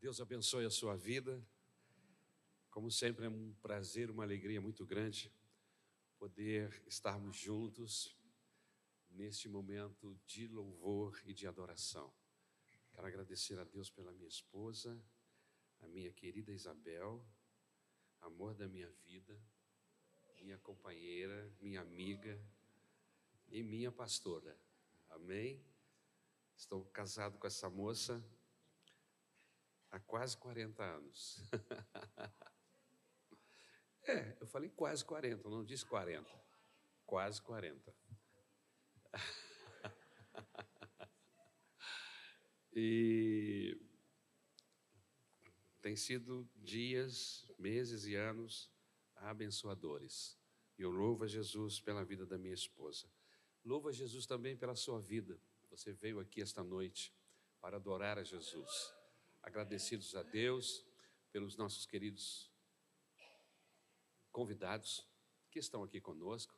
Deus abençoe a sua vida. Como sempre, é um prazer, uma alegria muito grande poder estarmos juntos neste momento de louvor e de adoração. Quero agradecer a Deus pela minha esposa, a minha querida Isabel, amor da minha vida, minha companheira, minha amiga e minha pastora. Amém? Estou casado com essa moça há quase 40 anos. é, eu falei quase 40, não disse 40. Quase 40. e tem sido dias, meses e anos abençoadores. E eu louvo a Jesus pela vida da minha esposa. Louvo a Jesus também pela sua vida. Você veio aqui esta noite para adorar a Jesus agradecidos a Deus pelos nossos queridos convidados que estão aqui conosco.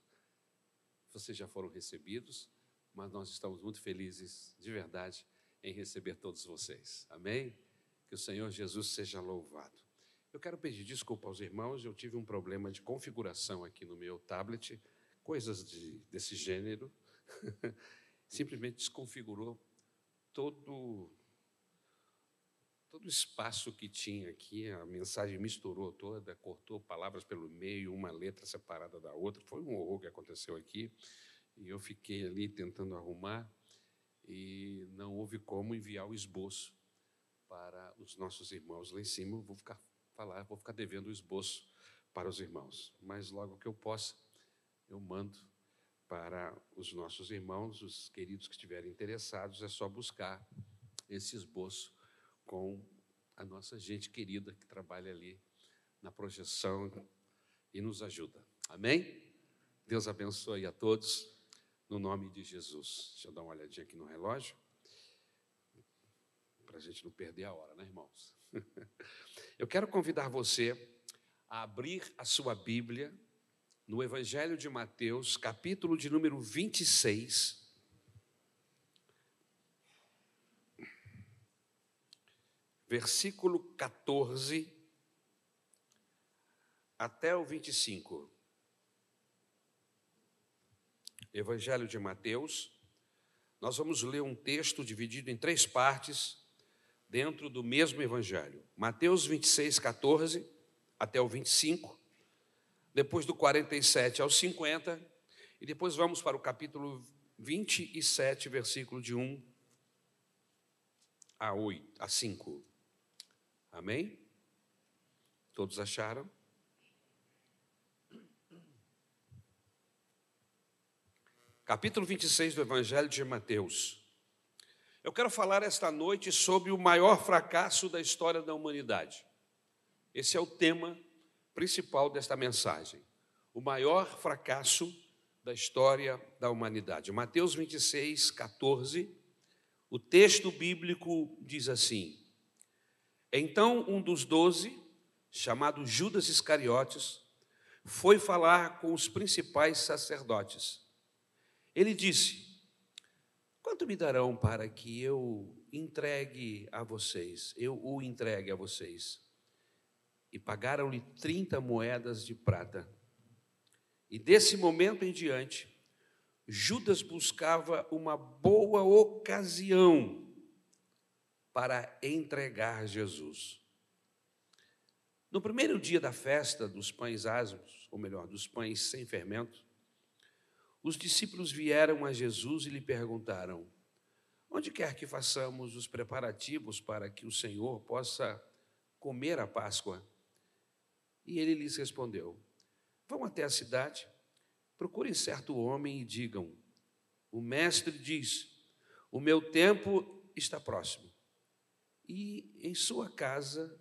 Vocês já foram recebidos, mas nós estamos muito felizes, de verdade, em receber todos vocês. Amém? Que o Senhor Jesus seja louvado. Eu quero pedir desculpa aos irmãos, eu tive um problema de configuração aqui no meu tablet, coisas de, desse gênero. Simplesmente desconfigurou todo todo o espaço que tinha aqui, a mensagem misturou toda, cortou palavras pelo meio, uma letra separada da outra. Foi um horror que aconteceu aqui. E eu fiquei ali tentando arrumar e não houve como enviar o esboço para os nossos irmãos lá em cima. Eu vou ficar falar, vou ficar devendo o esboço para os irmãos. Mas logo que eu possa, eu mando para os nossos irmãos, os queridos que estiverem interessados, é só buscar esse esboço com a nossa gente querida que trabalha ali na projeção e nos ajuda. Amém? Deus abençoe a todos, no nome de Jesus. Deixa eu dar uma olhadinha aqui no relógio, para a gente não perder a hora, né, irmãos? Eu quero convidar você a abrir a sua Bíblia no Evangelho de Mateus, capítulo de número 26. Versículo 14 até o 25. Evangelho de Mateus. Nós vamos ler um texto dividido em três partes dentro do mesmo evangelho. Mateus 26, 14 até o 25, depois do 47 ao 50, e depois vamos para o capítulo 27, versículo de 1 a 8, a 5. Amém? Todos acharam? Capítulo 26 do Evangelho de Mateus. Eu quero falar esta noite sobre o maior fracasso da história da humanidade. Esse é o tema principal desta mensagem. O maior fracasso da história da humanidade. Mateus 26, 14. O texto bíblico diz assim: então um dos doze, chamado Judas Iscariotes, foi falar com os principais sacerdotes. Ele disse: Quanto me darão para que eu entregue a vocês, eu o entregue a vocês? E pagaram-lhe 30 moedas de prata. E desse momento em diante, Judas buscava uma boa ocasião para entregar Jesus. No primeiro dia da festa dos pães asmos, ou melhor, dos pães sem fermento, os discípulos vieram a Jesus e lhe perguntaram: Onde quer que façamos os preparativos para que o Senhor possa comer a Páscoa? E ele lhes respondeu: Vão até a cidade, procurem certo homem e digam: O mestre diz: O meu tempo está próximo e em sua casa,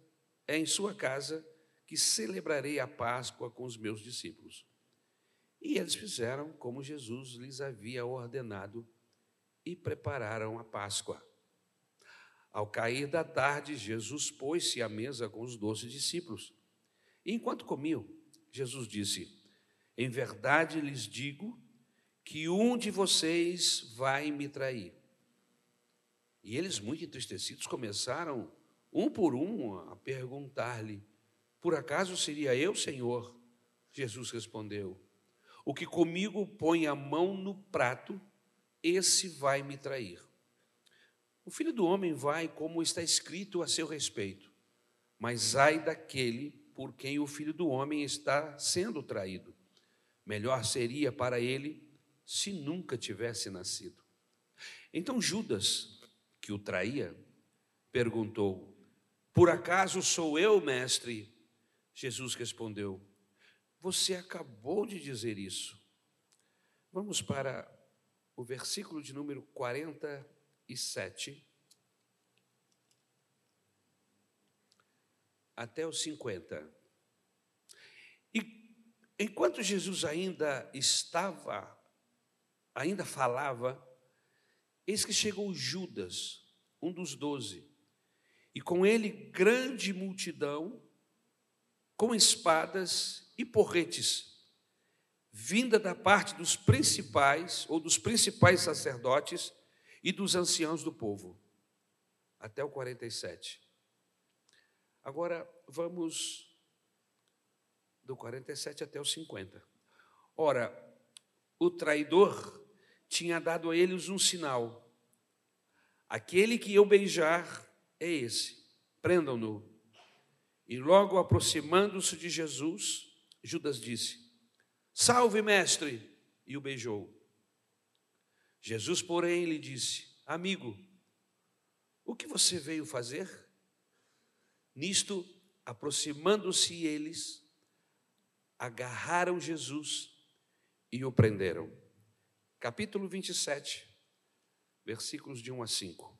é em sua casa que celebrarei a Páscoa com os meus discípulos. E eles fizeram como Jesus lhes havia ordenado e prepararam a Páscoa. Ao cair da tarde, Jesus pôs-se à mesa com os doze discípulos. E enquanto comiam, Jesus disse: Em verdade lhes digo que um de vocês vai me trair. E eles, muito entristecidos, começaram um por um, a perguntar-lhe: Por acaso seria eu, Senhor? Jesus respondeu: O que comigo põe a mão no prato, esse vai me trair. O filho do homem vai como está escrito a seu respeito, mas ai daquele por quem o filho do homem está sendo traído. Melhor seria para ele se nunca tivesse nascido. Então Judas, que o traía, perguntou: Por acaso sou eu, mestre? Jesus respondeu: Você acabou de dizer isso. Vamos para o versículo de número 47 até os 50. E enquanto Jesus ainda estava, ainda falava, eis que chegou Judas, um dos doze, e com ele grande multidão, com espadas e porretes, vinda da parte dos principais ou dos principais sacerdotes e dos anciãos do povo. Até o 47. Agora vamos do 47 até o 50. Ora, o traidor tinha dado a eles um sinal: aquele que eu beijar é esse, prendam-no. E logo aproximando-se de Jesus, Judas disse: Salve, mestre! E o beijou. Jesus, porém, lhe disse: Amigo, o que você veio fazer? Nisto, aproximando-se eles, agarraram Jesus e o prenderam. Capítulo 27, versículos de 1 a 5.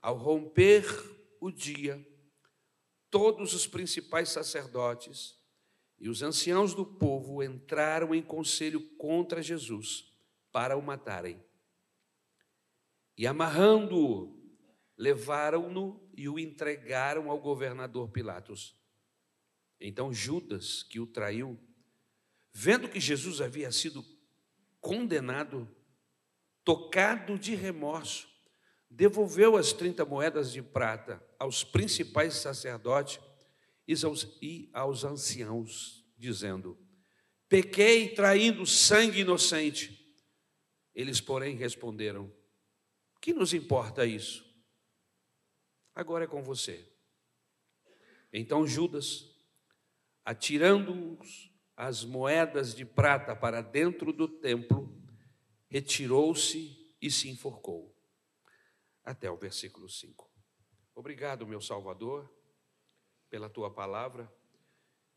Ao romper o dia, todos os principais sacerdotes e os anciãos do povo entraram em conselho contra Jesus para o matarem. E amarrando-o, levaram-no e o entregaram ao governador Pilatos. Então Judas, que o traiu, vendo que Jesus havia sido condenado, tocado de remorso, devolveu as 30 moedas de prata aos principais sacerdotes e aos anciãos, dizendo: Pequei traindo sangue inocente. Eles, porém, responderam: Que nos importa isso? Agora é com você. Então Judas, atirando as moedas de prata para dentro do templo, retirou-se e se enforcou. Até o versículo 5. Obrigado, meu Salvador pela tua palavra.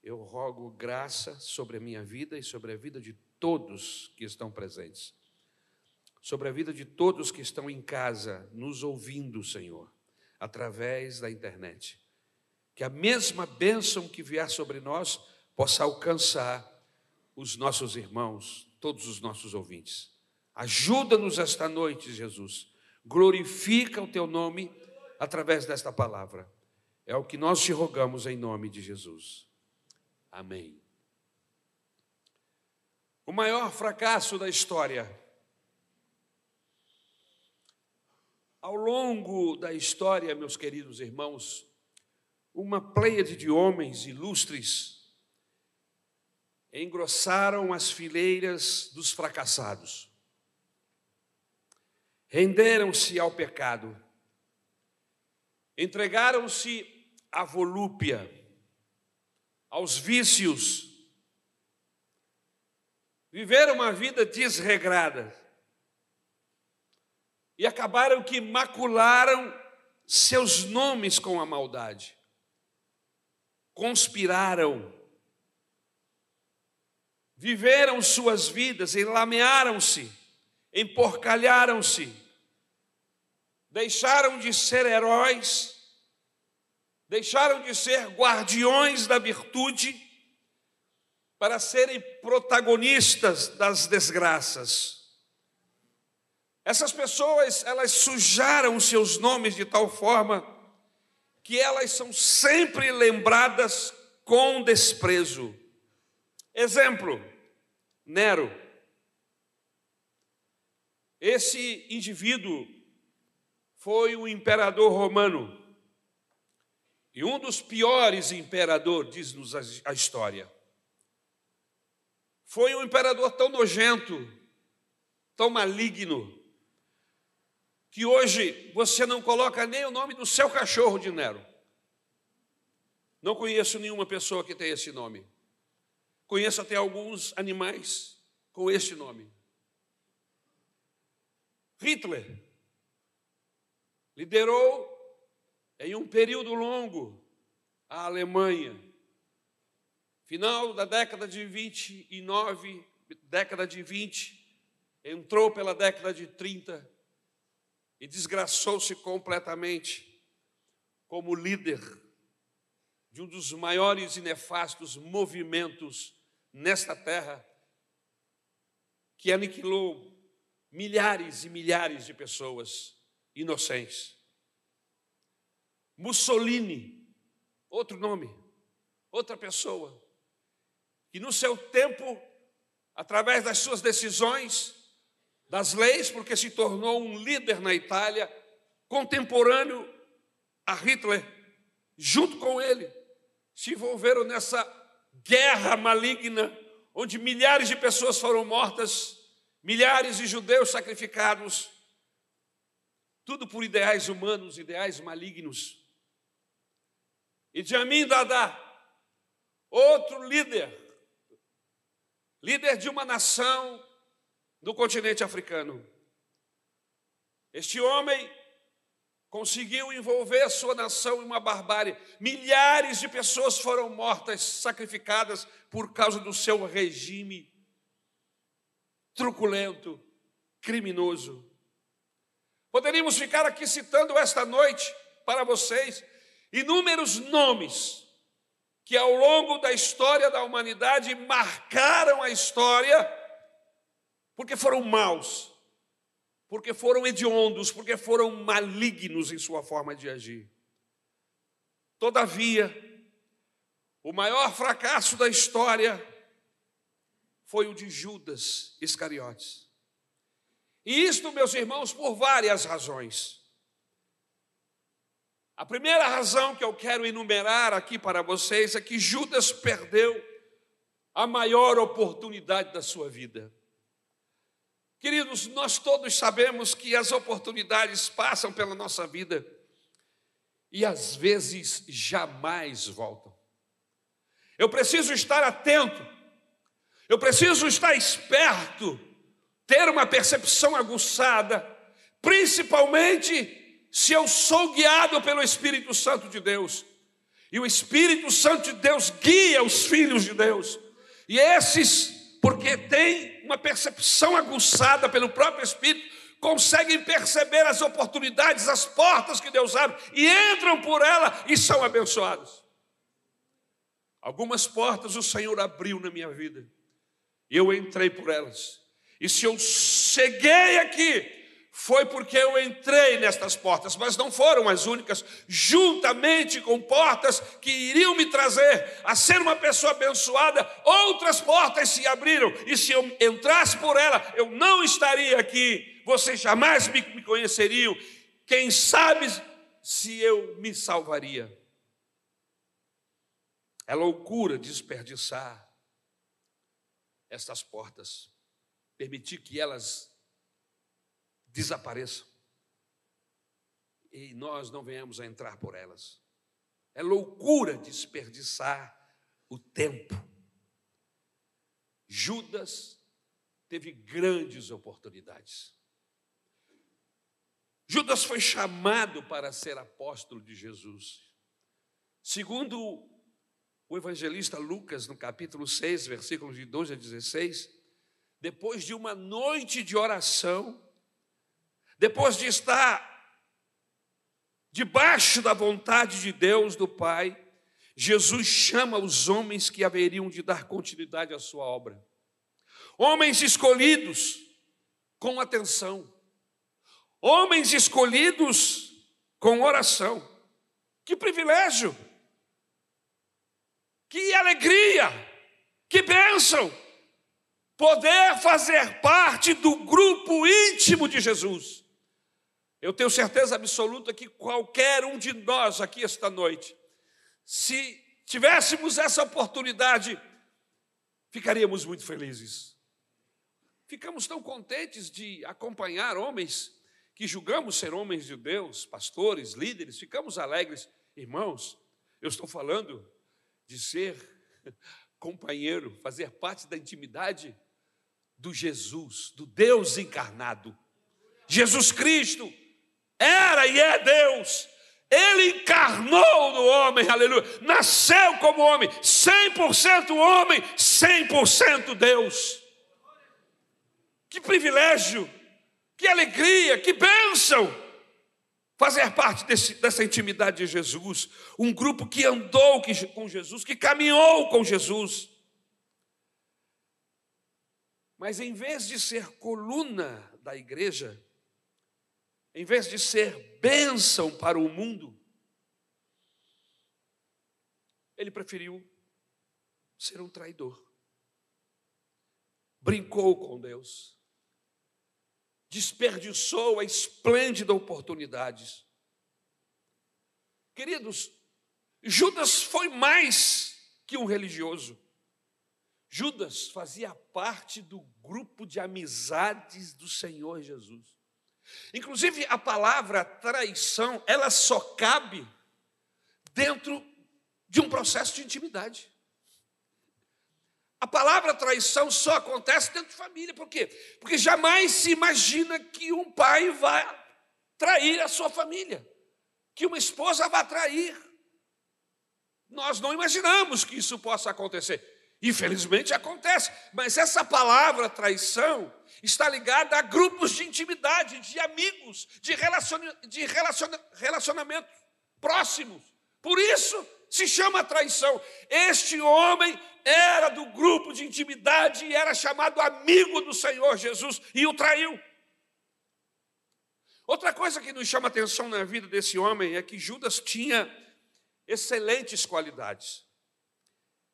Eu rogo graça sobre a minha vida e sobre a vida de todos que estão presentes. Sobre a vida de todos que estão em casa, nos ouvindo, Senhor, através da internet. Que a mesma bênção que vier sobre nós possa alcançar os nossos irmãos, todos os nossos ouvintes. Ajuda-nos esta noite, Jesus. Glorifica o teu nome através desta palavra. É o que nós te rogamos em nome de Jesus. Amém. O maior fracasso da história. Ao longo da história, meus queridos irmãos, uma pleiade de homens ilustres engrossaram as fileiras dos fracassados. Renderam-se ao pecado. Entregaram-se à volúpia, aos vícios, viveram uma vida desregrada. E acabaram que macularam seus nomes com a maldade, conspiraram, viveram suas vidas, enlamearam-se, emporcalharam-se, deixaram de ser heróis deixaram de ser guardiões da virtude para serem protagonistas das desgraças. Essas pessoas, elas sujaram seus nomes de tal forma que elas são sempre lembradas com desprezo. Exemplo, Nero. Esse indivíduo foi o imperador romano E um dos piores imperadores, diz-nos a história, foi um imperador tão nojento, tão maligno, que hoje você não coloca nem o nome do seu cachorro de Nero. Não conheço nenhuma pessoa que tenha esse nome. Conheço até alguns animais com este nome. Hitler liderou em um período longo a Alemanha. Final da década de 29, década de 20, entrou pela década de 30 e desgraçou-se completamente como líder de um dos maiores e nefastos movimentos nesta terra, que aniquilou milhares e milhares de pessoas inocentes. Mussolini, outro nome, outra pessoa, que no seu tempo, através das suas decisões, das leis, porque se tornou um líder na Itália, contemporâneo a Hitler, junto com ele, se envolveram nessa guerra maligna, onde milhares de pessoas foram mortas, milhares de judeus sacrificados, tudo por ideais humanos, ideais malignos. E Jamin Dada, outro líder, líder de uma nação do continente africano. Este homem conseguiu envolver a sua nação em uma barbárie. Milhares de pessoas foram mortas, sacrificadas por causa do seu regime truculento, criminoso. Poderíamos ficar aqui citando esta noite para vocês inúmeros nomes que ao longo da história da humanidade marcaram a história porque foram maus, porque foram hediondos, porque foram malignos em sua forma de agir. Todavia, o maior fracasso da história foi o de Judas Iscariotes. E isto, meus irmãos, por várias razões. A primeira razão que eu quero enumerar aqui para vocês é que Judas perdeu a maior oportunidade da sua vida. Queridos, nós todos sabemos que as oportunidades passam pela nossa vida e às vezes jamais voltam. Eu preciso estar atento, eu preciso estar esperto, ter uma percepção aguçada, principalmente se eu sou guiado pelo Espírito Santo de Deus. E o Espírito Santo de Deus guia os filhos de Deus. E esses, porque têm uma percepção aguçada pelo próprio Espírito, conseguem perceber as oportunidades, as portas que Deus abre e entram por ela e são abençoados. Algumas portas o Senhor abriu na minha vida, eu entrei por elas. E se eu cheguei aqui, foi porque eu entrei nestas portas, mas não foram as únicas, juntamente com portas que iriam me trazer a ser uma pessoa abençoada, outras portas se abriram, e se eu entrasse por ela, eu não estaria aqui, vocês jamais me, conheceriam, quem sabe se eu me salvaria. É loucura desperdiçar estas portas, permitir que elas desapareçam e nós não venhamos a entrar por elas. É loucura desperdiçar o tempo. Judas teve grandes oportunidades. Judas foi chamado para ser apóstolo de Jesus. Segundo o evangelista Lucas, no capítulo 6, versículos de 12 a 16, depois de uma noite de oração, depois de estar debaixo da vontade de Deus, do Pai, Jesus chama os homens que haveriam de dar continuidade à sua obra. Homens escolhidos com atenção. Homens escolhidos com oração. Que privilégio! Que alegria! Que bênção! Poder fazer parte do grupo íntimo de Jesus. Eu tenho certeza absoluta que qualquer um de nós aqui esta noite Se tivéssemos essa oportunidade, ficaríamos muito felizes. Ficamos tão contentes de acompanhar homens que julgamos ser homens de Deus, pastores, líderes, ficamos alegres. Irmãos, eu estou falando de ser companheiro, fazer parte da intimidade do Jesus, do Deus encarnado. Jesus Cristo era e é Deus. Ele encarnou no homem, aleluia. Nasceu como homem, 100% homem, 100% Deus. Que privilégio, que alegria, que bênção fazer parte desse, dessa intimidade de Jesus. Um grupo que andou com Jesus, que caminhou com Jesus. Mas em vez de ser coluna da igreja, em vez de ser bênção para o mundo, ele preferiu ser um traidor. Brincou com Deus, desperdiçou a esplêndida oportunidade. Queridos, Judas foi mais que um religioso. Judas fazia parte do grupo de amizades do Senhor Jesus. Inclusive, a palavra traição, ela só cabe dentro de um processo de intimidade. A palavra traição só acontece dentro de família, por quê? Porque jamais se imagina que um pai vai trair a sua família, que uma esposa vai trair. Nós não imaginamos que isso possa acontecer. Infelizmente acontece, mas essa palavra traição está ligada a grupos de intimidade, de amigos, de, relaciona, de relaciona, relacionamento próximos. Por isso se chama traição. Este homem era do grupo de intimidade e era chamado amigo do Senhor Jesus e o traiu. Outra coisa que nos chama atenção na vida desse homem é que Judas tinha excelentes qualidades.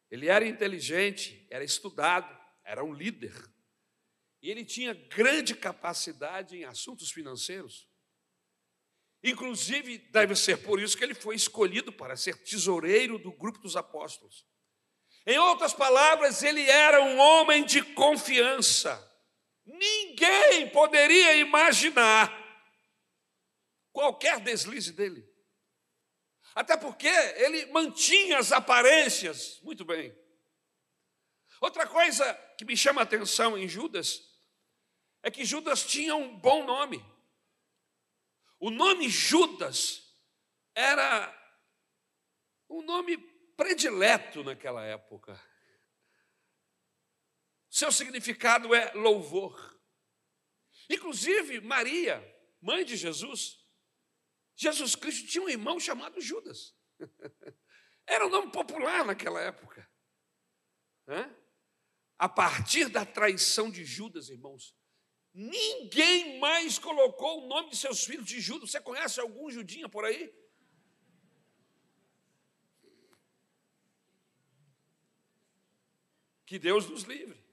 Ele era inteligente, era estudado, era um líder. E ele tinha grande capacidade em assuntos financeiros. Inclusive, deve ser por isso que ele foi escolhido para ser tesoureiro do grupo dos apóstolos. Em outras palavras, ele era um homem de confiança. Ninguém poderia imaginar qualquer deslize dele. Até porque ele mantinha as aparências muito bem. Outra coisa que me chama a atenção em Judas é que Judas tinha um bom nome. O nome Judas era um nome predileto naquela época. Seu significado é louvor. Inclusive, Maria, mãe de Jesus, Jesus Cristo tinha um irmão chamado Judas. Era um nome popular naquela época. A partir da traição de Judas, irmãos, ninguém mais colocou o nome de seus filhos de Judas. Você conhece algum judinha por aí? Que Deus nos livre.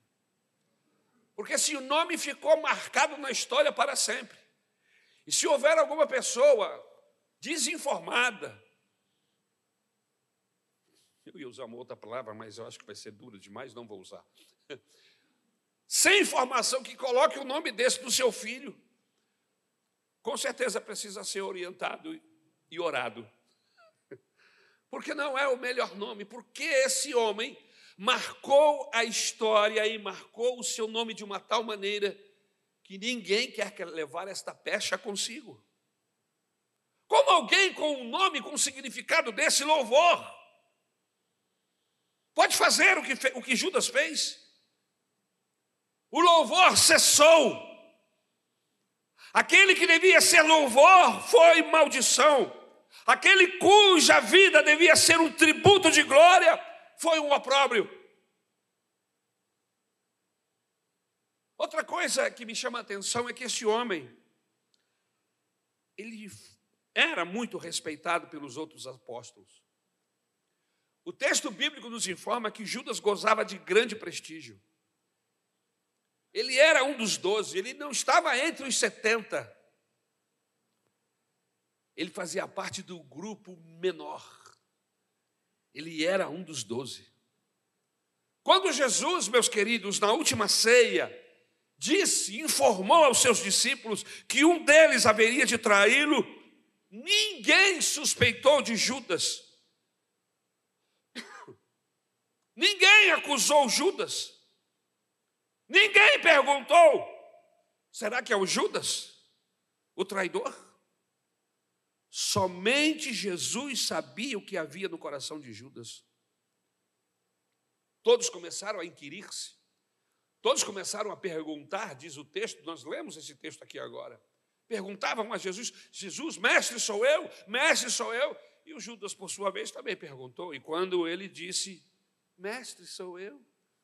Porque se o nome ficou marcado na história para sempre, e se houver alguma pessoa desinformada. Eu ia usar uma outra palavra, mas eu acho que vai ser dura demais, não vou usar. Sem informação que coloque o nome desse do seu filho, com certeza precisa ser orientado e orado. Porque não é o melhor nome, porque esse homem marcou a história e marcou o seu nome de uma tal maneira que ninguém quer levar esta pecha consigo. Como alguém com um nome, com um significado desse louvor, pode fazer o que, o que Judas fez? O louvor cessou. Aquele que devia ser louvor foi maldição. Aquele cuja vida devia ser um tributo de glória foi um opróbrio. Outra coisa que me chama a atenção é que esse homem, ele era muito respeitado pelos outros apóstolos. O texto bíblico nos informa que Judas gozava de grande prestígio. Ele era um dos doze, ele não estava entre os setenta. Ele fazia parte do grupo menor. Ele era um dos doze. Quando Jesus, meus queridos, na última ceia, disse, informou aos seus discípulos que um deles haveria de traí-lo, ninguém suspeitou de Judas. Ninguém acusou Judas. Ninguém perguntou: será que é o Judas, o traidor? Somente Jesus sabia o que havia no coração de Judas. Todos começaram a inquirir-se, todos começaram a perguntar, diz o texto, nós lemos esse texto aqui agora. Perguntavam a Jesus: Jesus, mestre sou eu, mestre sou eu. E o Judas, por sua vez, também perguntou. E quando ele disse: Mestre sou eu.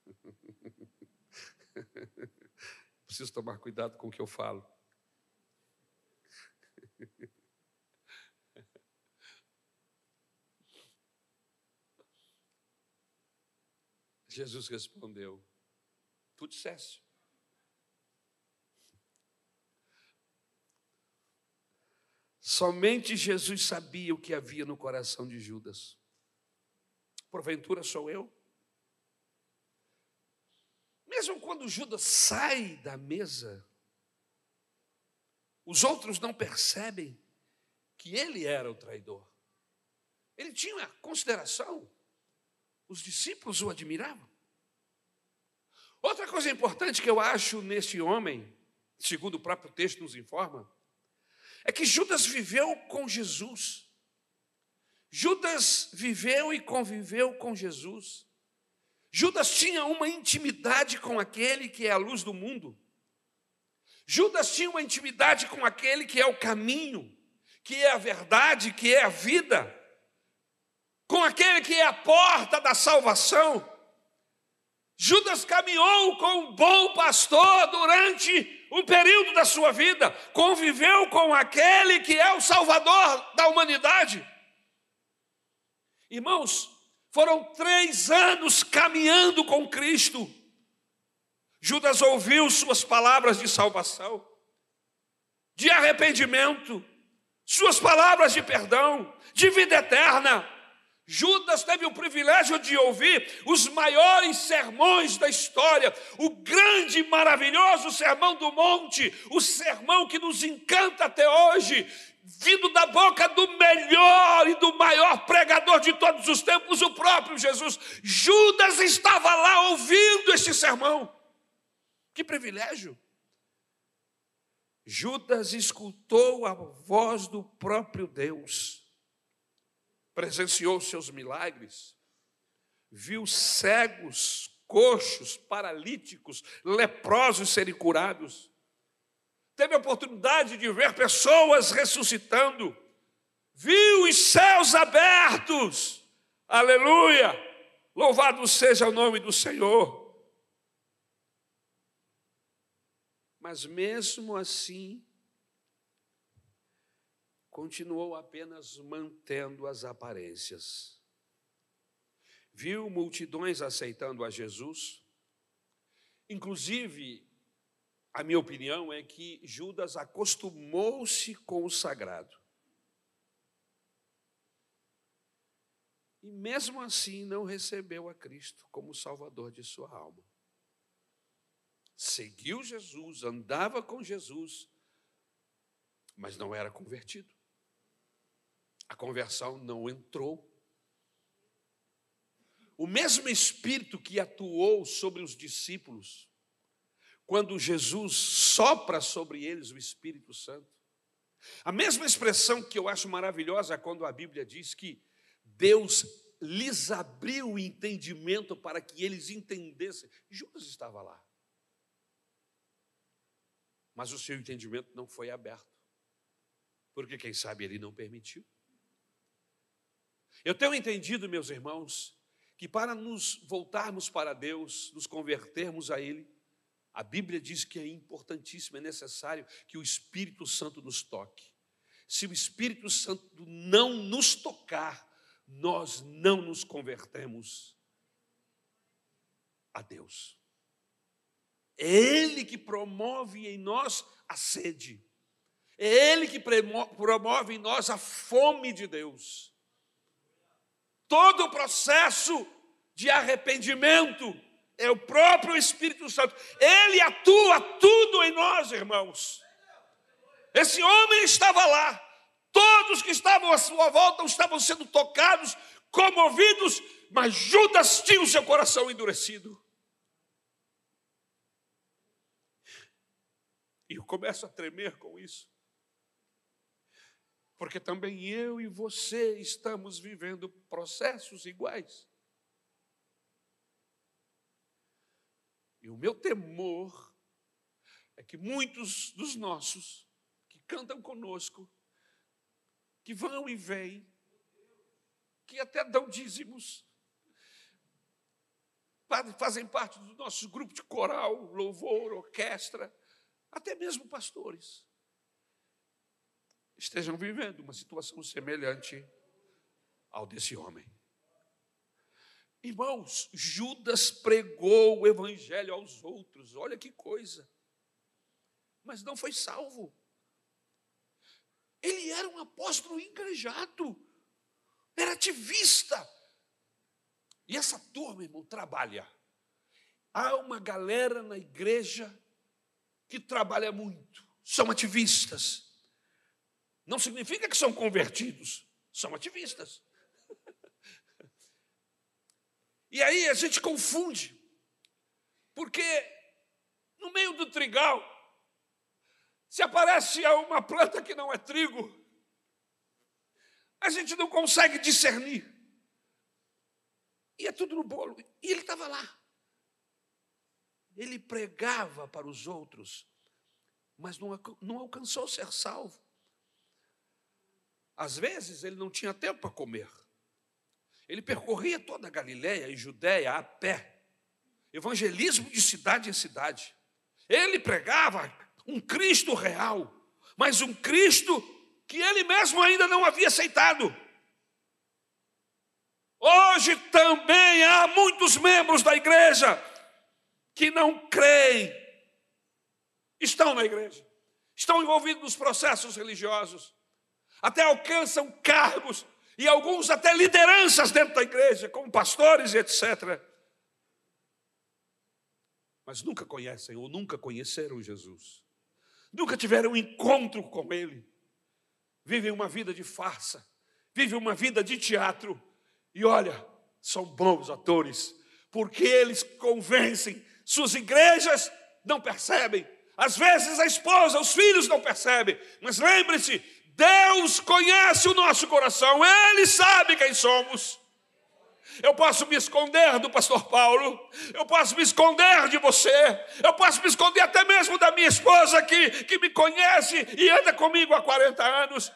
Preciso tomar cuidado com o que eu falo. Jesus respondeu: Tu disseste. Somente Jesus sabia o que havia no coração de Judas. Porventura sou eu? Mesmo quando Judas sai da mesa, os outros não percebem que ele era o traidor. Ele tinha consideração, os discípulos o admiravam. Outra coisa importante que eu acho nesse homem, segundo o próprio texto nos informa, é que Judas viveu com Jesus. Judas viveu e conviveu com Jesus. Judas tinha uma intimidade com aquele que é a luz do mundo. Judas tinha uma intimidade com aquele que é o caminho, que é a verdade, que é a vida, com aquele que é a porta da salvação. Judas caminhou com o bom pastor durante um período da sua vida, conviveu com aquele que é o salvador da humanidade. Irmãos, foram três anos caminhando com Cristo. Judas ouviu suas palavras de salvação, de arrependimento, suas palavras de perdão, de vida eterna. Judas teve o privilégio de ouvir os maiores sermões da história, o grande e maravilhoso sermão do monte, o sermão que nos encanta até hoje, vindo da boca do melhor e do maior pregador de todos os tempos, o próprio Jesus. Judas estava lá ouvindo este sermão. Que privilégio! Judas escutou a voz do próprio Deus, presenciou seus milagres, viu cegos, coxos, paralíticos, leprosos serem curados teve a oportunidade de ver pessoas ressuscitando, viu os céus abertos, aleluia, louvado seja o nome do Senhor. Mas mesmo assim, continuou apenas mantendo as aparências. Viu multidões aceitando a Jesus, inclusive a minha opinião é que Judas acostumou-se com o sagrado. E mesmo assim não recebeu a Cristo como Salvador de sua alma. Seguiu Jesus, andava com Jesus, mas não era convertido. A conversão não entrou. O mesmo Espírito que atuou sobre os discípulos quando Jesus sopra sobre eles o Espírito Santo. A mesma expressão que eu acho maravilhosa quando a Bíblia diz que Deus lhes abriu o entendimento para que eles entendessem. Judas estava lá. Mas o seu entendimento não foi aberto. Porque quem sabe ele não permitiu. Eu tenho entendido, meus irmãos, que para nos voltarmos para Deus, nos convertermos a Ele, a Bíblia diz que é importantíssimo, é necessário que o Espírito Santo nos toque. Se o Espírito Santo não nos tocar, nós não nos convertemos a Deus. É Ele que promove em nós a sede. É Ele que promove em nós a fome de Deus. Todo o processo de arrependimento é o próprio Espírito Santo. Ele atua tudo em nós, irmãos. Esse homem estava lá, todos que estavam à sua volta estavam sendo tocados, comovidos, mas Judas tinha o seu coração endurecido. E eu começo a tremer com isso. Porque também eu e você estamos vivendo processos iguais. E o meu temor é que muitos dos nossos que cantam conosco, que vão e vêm, que até dão dízimos, fazem parte do nosso grupo de coral, louvor, orquestra, até mesmo pastores, estejam vivendo uma situação semelhante ao desse homem. Irmãos, Judas pregou o evangelho aos outros, olha que coisa, mas não foi salvo. Ele era um apóstolo enganjado, era ativista. E essa turma, irmão, trabalha. Há uma galera na igreja que trabalha muito, são ativistas. Não significa que são convertidos, são ativistas. E aí a gente confunde, porque no meio do trigal, se aparece uma planta que não é trigo, a gente não consegue discernir. E é tudo no bolo. E ele estava lá. Ele pregava para os outros, mas não, não alcançou ser salvo. Às vezes ele não tinha tempo para comer. Ele percorria toda a Galiléia e Judéia a pé. Evangelismo de cidade em cidade. Ele pregava um Cristo real, mas um Cristo que ele mesmo ainda não havia aceitado. Hoje também há muitos membros da igreja que não creem, estão na igreja, estão envolvidos nos processos religiosos, até alcançam cargos e alguns até lideranças dentro da igreja, como pastores e etc. Mas nunca conhecem ou nunca conheceram Jesus, nunca tiveram um encontro com Ele, vivem uma vida de farsa, vivem uma vida de teatro, e olha, são bons atores, porque eles convencem, suas igrejas não percebem, às vezes a esposa, os filhos não percebem, mas lembre-se, Deus conhece o nosso coração, Ele sabe quem somos. Eu posso me esconder do pastor Paulo, eu posso me esconder de você, eu posso me esconder até mesmo da minha esposa que, que me conhece e anda comigo há 40 anos,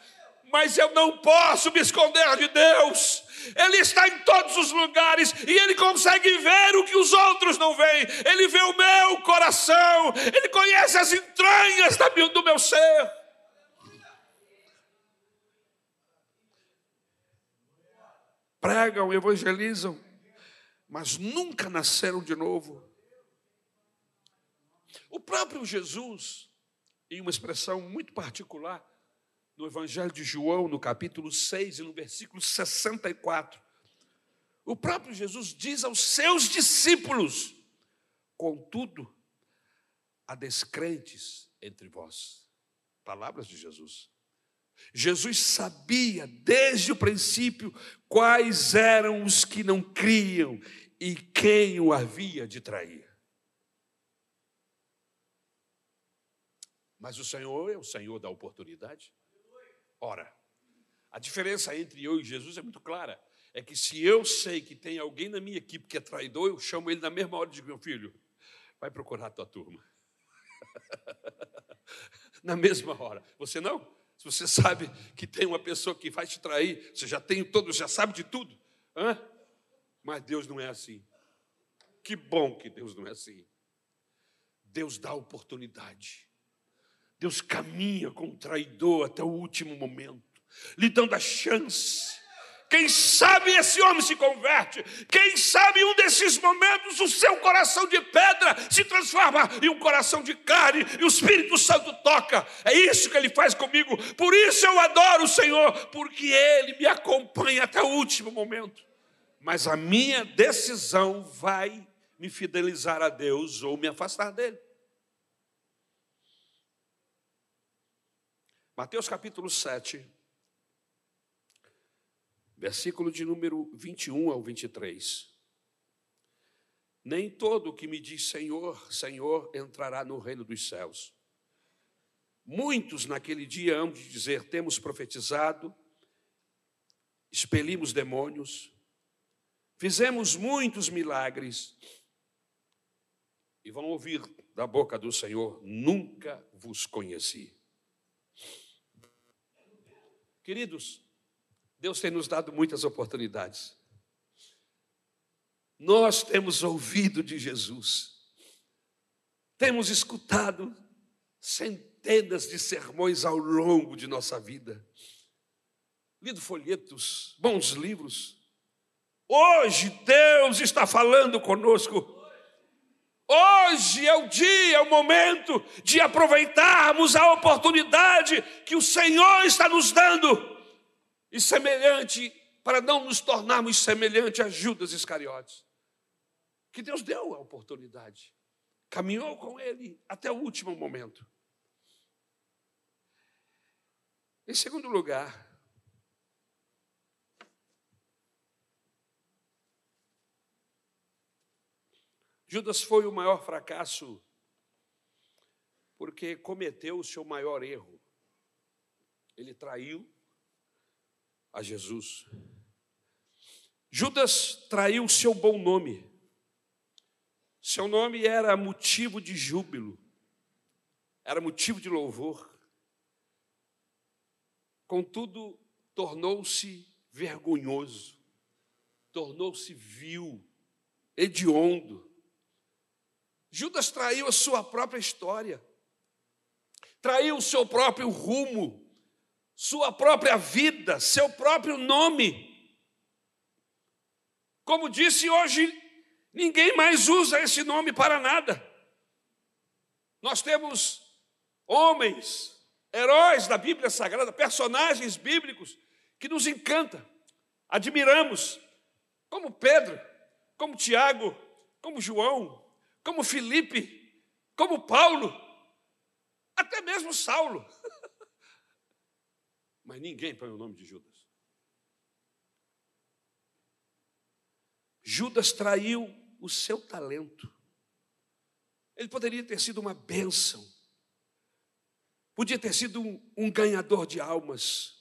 mas eu não posso me esconder de Deus. Ele está em todos os lugares e ele consegue ver o que os outros não veem. Ele vê o meu coração, ele conhece as entranhas do meu ser. Pregam, evangelizam, mas nunca nasceram de novo. O próprio Jesus, em uma expressão muito particular, no Evangelho de João, no capítulo 6 e no versículo 64, o próprio Jesus diz aos seus discípulos: Contudo, há descrentes entre vós. Palavras de Jesus. Jesus sabia desde o princípio quais eram os que não criam e quem o havia de trair. Mas o Senhor é o Senhor da oportunidade. Ora, a diferença entre eu e Jesus é muito clara. É que se eu sei que tem alguém na minha equipe que é traidor, eu chamo ele na mesma hora e digo, meu filho, vai procurar a tua turma. na mesma hora. Você não? Se você sabe que tem uma pessoa que vai te trair, você já tem todo, já sabe de tudo. Hã? Mas Deus não é assim. Que bom que Deus não é assim. Deus dá oportunidade. Deus caminha com o traidor até o último momento, lhe dando a chance quem sabe esse homem se converte. Quem sabe um desses momentos o seu coração de pedra se transforma em um coração de carne e o Espírito Santo toca. É isso que ele faz comigo. Por isso eu adoro o Senhor, porque ele me acompanha até o último momento. mas a minha decisão vai me fidelizar a Deus ou me afastar dele. Mateus capítulo 7, versículo de número 21 ao 23. Nem todo que me diz Senhor, Senhor entrará no reino dos céus. Muitos naquele dia hão de dizer: Temos profetizado, expelimos demônios, fizemos muitos milagres. E vão ouvir da boca do Senhor: Nunca vos conheci. Queridos, Deus tem nos dado muitas oportunidades. Nós temos ouvido de Jesus, temos escutado centenas de sermões ao longo de nossa vida, lido folhetos, bons livros. Hoje Deus está falando conosco. Hoje é o dia, é o momento de aproveitarmos a oportunidade que o Senhor está nos dando. E semelhante, para não nos tornarmos semelhante a Judas Iscariotes, que Deus deu a oportunidade, caminhou com ele até o último momento. Em segundo lugar, Judas foi o maior fracasso porque cometeu o seu maior erro. Ele traiu a Jesus. Judas traiu o seu bom nome. Seu nome era motivo de júbilo, era motivo de louvor. Contudo, tornou-se vergonhoso, tornou-se vil, hediondo. Judas traiu a sua própria história, traiu o seu próprio rumo, sua própria vida, seu próprio nome. Como disse hoje, ninguém mais usa esse nome para nada. Nós temos homens, heróis da Bíblia Sagrada, personagens bíblicos que nos encanta, admiramos, como Pedro, como Tiago, como João, como Felipe, como Paulo, até mesmo Saulo. Mas ninguém põe o nome de Judas. Judas traiu o seu talento. Ele poderia ter sido uma bênção. Podia ter sido um, um ganhador de almas.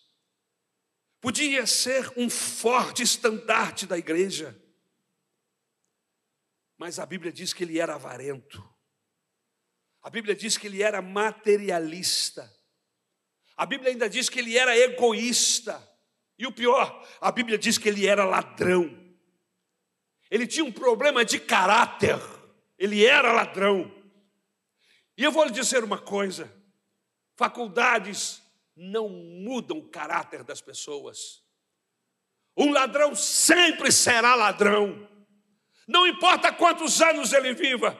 Podia ser um forte estandarte da igreja mas a Bíblia diz que ele era avarento. A Bíblia diz que ele era materialista. A Bíblia ainda diz que ele era egoísta. E o pior, a Bíblia diz que ele era ladrão. Ele tinha um problema de caráter. Ele era ladrão. E eu vou lhe dizer uma coisa: faculdades não mudam o caráter das pessoas. Um ladrão sempre será ladrão. Não importa quantos anos ele viva,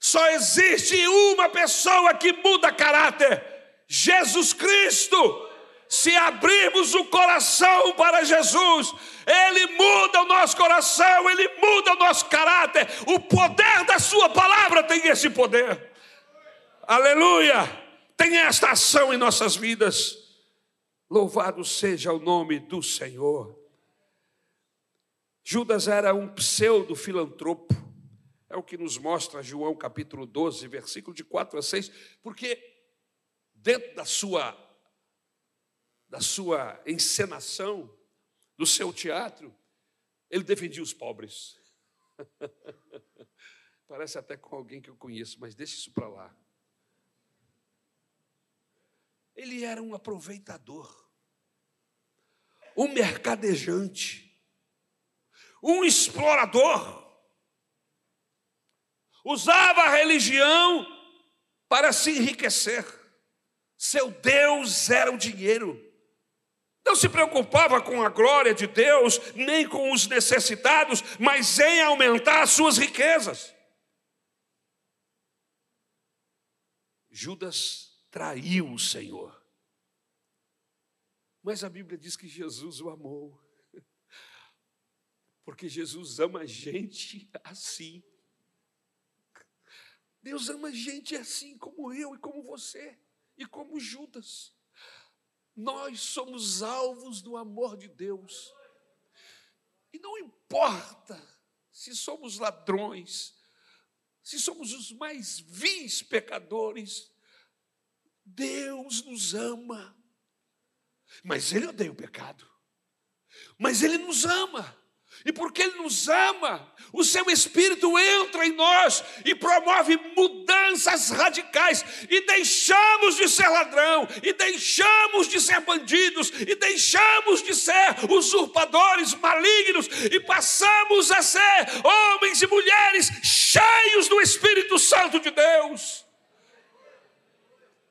só existe uma pessoa que muda caráter: Jesus Cristo. Se abrirmos o coração para Jesus, Ele muda o nosso coração, Ele muda o nosso caráter. O poder da Sua palavra tem esse poder. Aleluia! Tem esta ação em nossas vidas. Louvado seja o nome do Senhor. Judas era um pseudo-filantropo. É o que nos mostra João capítulo 12, versículo de 4 a 6, porque dentro da sua da sua encenação, do seu teatro, ele defendia os pobres. Parece até com alguém que eu conheço, mas deixa isso para lá. Ele era um aproveitador, um mercadejante um explorador. Usava a religião para se enriquecer. Seu Deus era o dinheiro. Não se preocupava com a glória de Deus, nem com os necessitados, mas em aumentar as suas riquezas. Judas traiu o Senhor. Mas a Bíblia diz que Jesus o amou. Porque Jesus ama a gente assim. Deus ama a gente assim, como eu e como você, e como Judas. Nós somos alvos do amor de Deus. E não importa se somos ladrões, se somos os mais vis pecadores, Deus nos ama. Mas Ele odeia o pecado. Mas Ele nos ama. E porque Ele nos ama, o seu Espírito entra em nós e promove mudanças radicais, e deixamos de ser ladrão, e deixamos de ser bandidos, e deixamos de ser usurpadores malignos, e passamos a ser homens e mulheres cheios do Espírito Santo de Deus,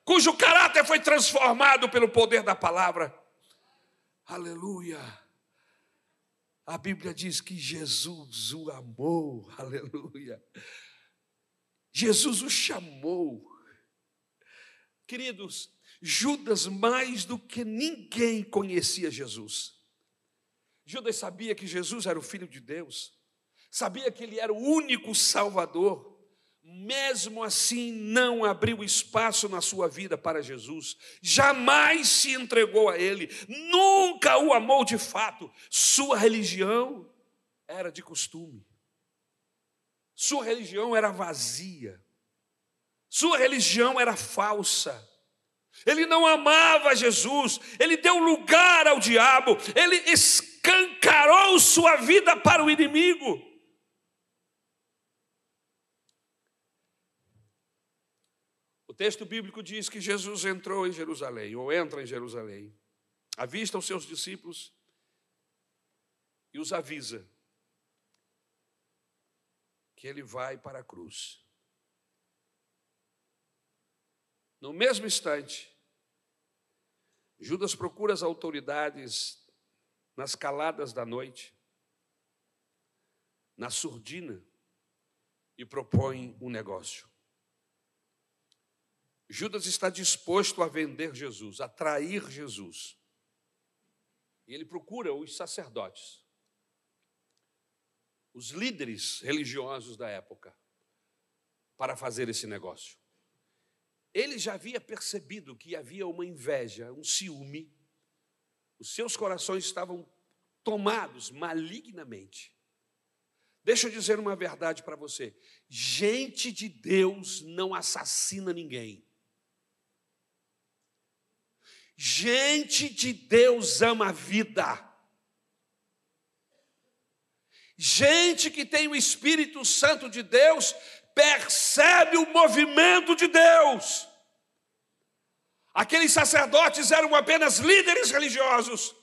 cujo caráter foi transformado pelo poder da palavra. Aleluia. A Bíblia diz que Jesus o amou, aleluia. Jesus o chamou. Queridos, Judas mais do que ninguém conhecia Jesus. Judas sabia que Jesus era o Filho de Deus, sabia que ele era o único Salvador, mesmo assim não abriu espaço na sua vida para Jesus, jamais se entregou a Ele, nunca o amou de fato. Sua religião era de costume, sua religião era vazia, sua religião era falsa. Ele não amava Jesus, ele deu lugar ao diabo, ele escancarou sua vida para o inimigo. Texto bíblico diz que Jesus entrou em Jerusalém, ou entra em Jerusalém, avista os seus discípulos e os avisa que ele vai para a cruz. No mesmo instante, Judas procura as autoridades nas caladas da noite, na surdina, e propõe um negócio. Judas está disposto a vender Jesus, a trair Jesus. E ele procura os sacerdotes, os líderes religiosos da época, para fazer esse negócio. Ele já havia percebido que havia uma inveja, um ciúme, os seus corações estavam tomados malignamente. Deixa eu dizer uma verdade para você: gente de Deus não assassina ninguém. Gente de Deus ama a vida. Gente que tem o Espírito Santo de Deus percebe o movimento de Deus. Aqueles sacerdotes eram apenas líderes religiosos.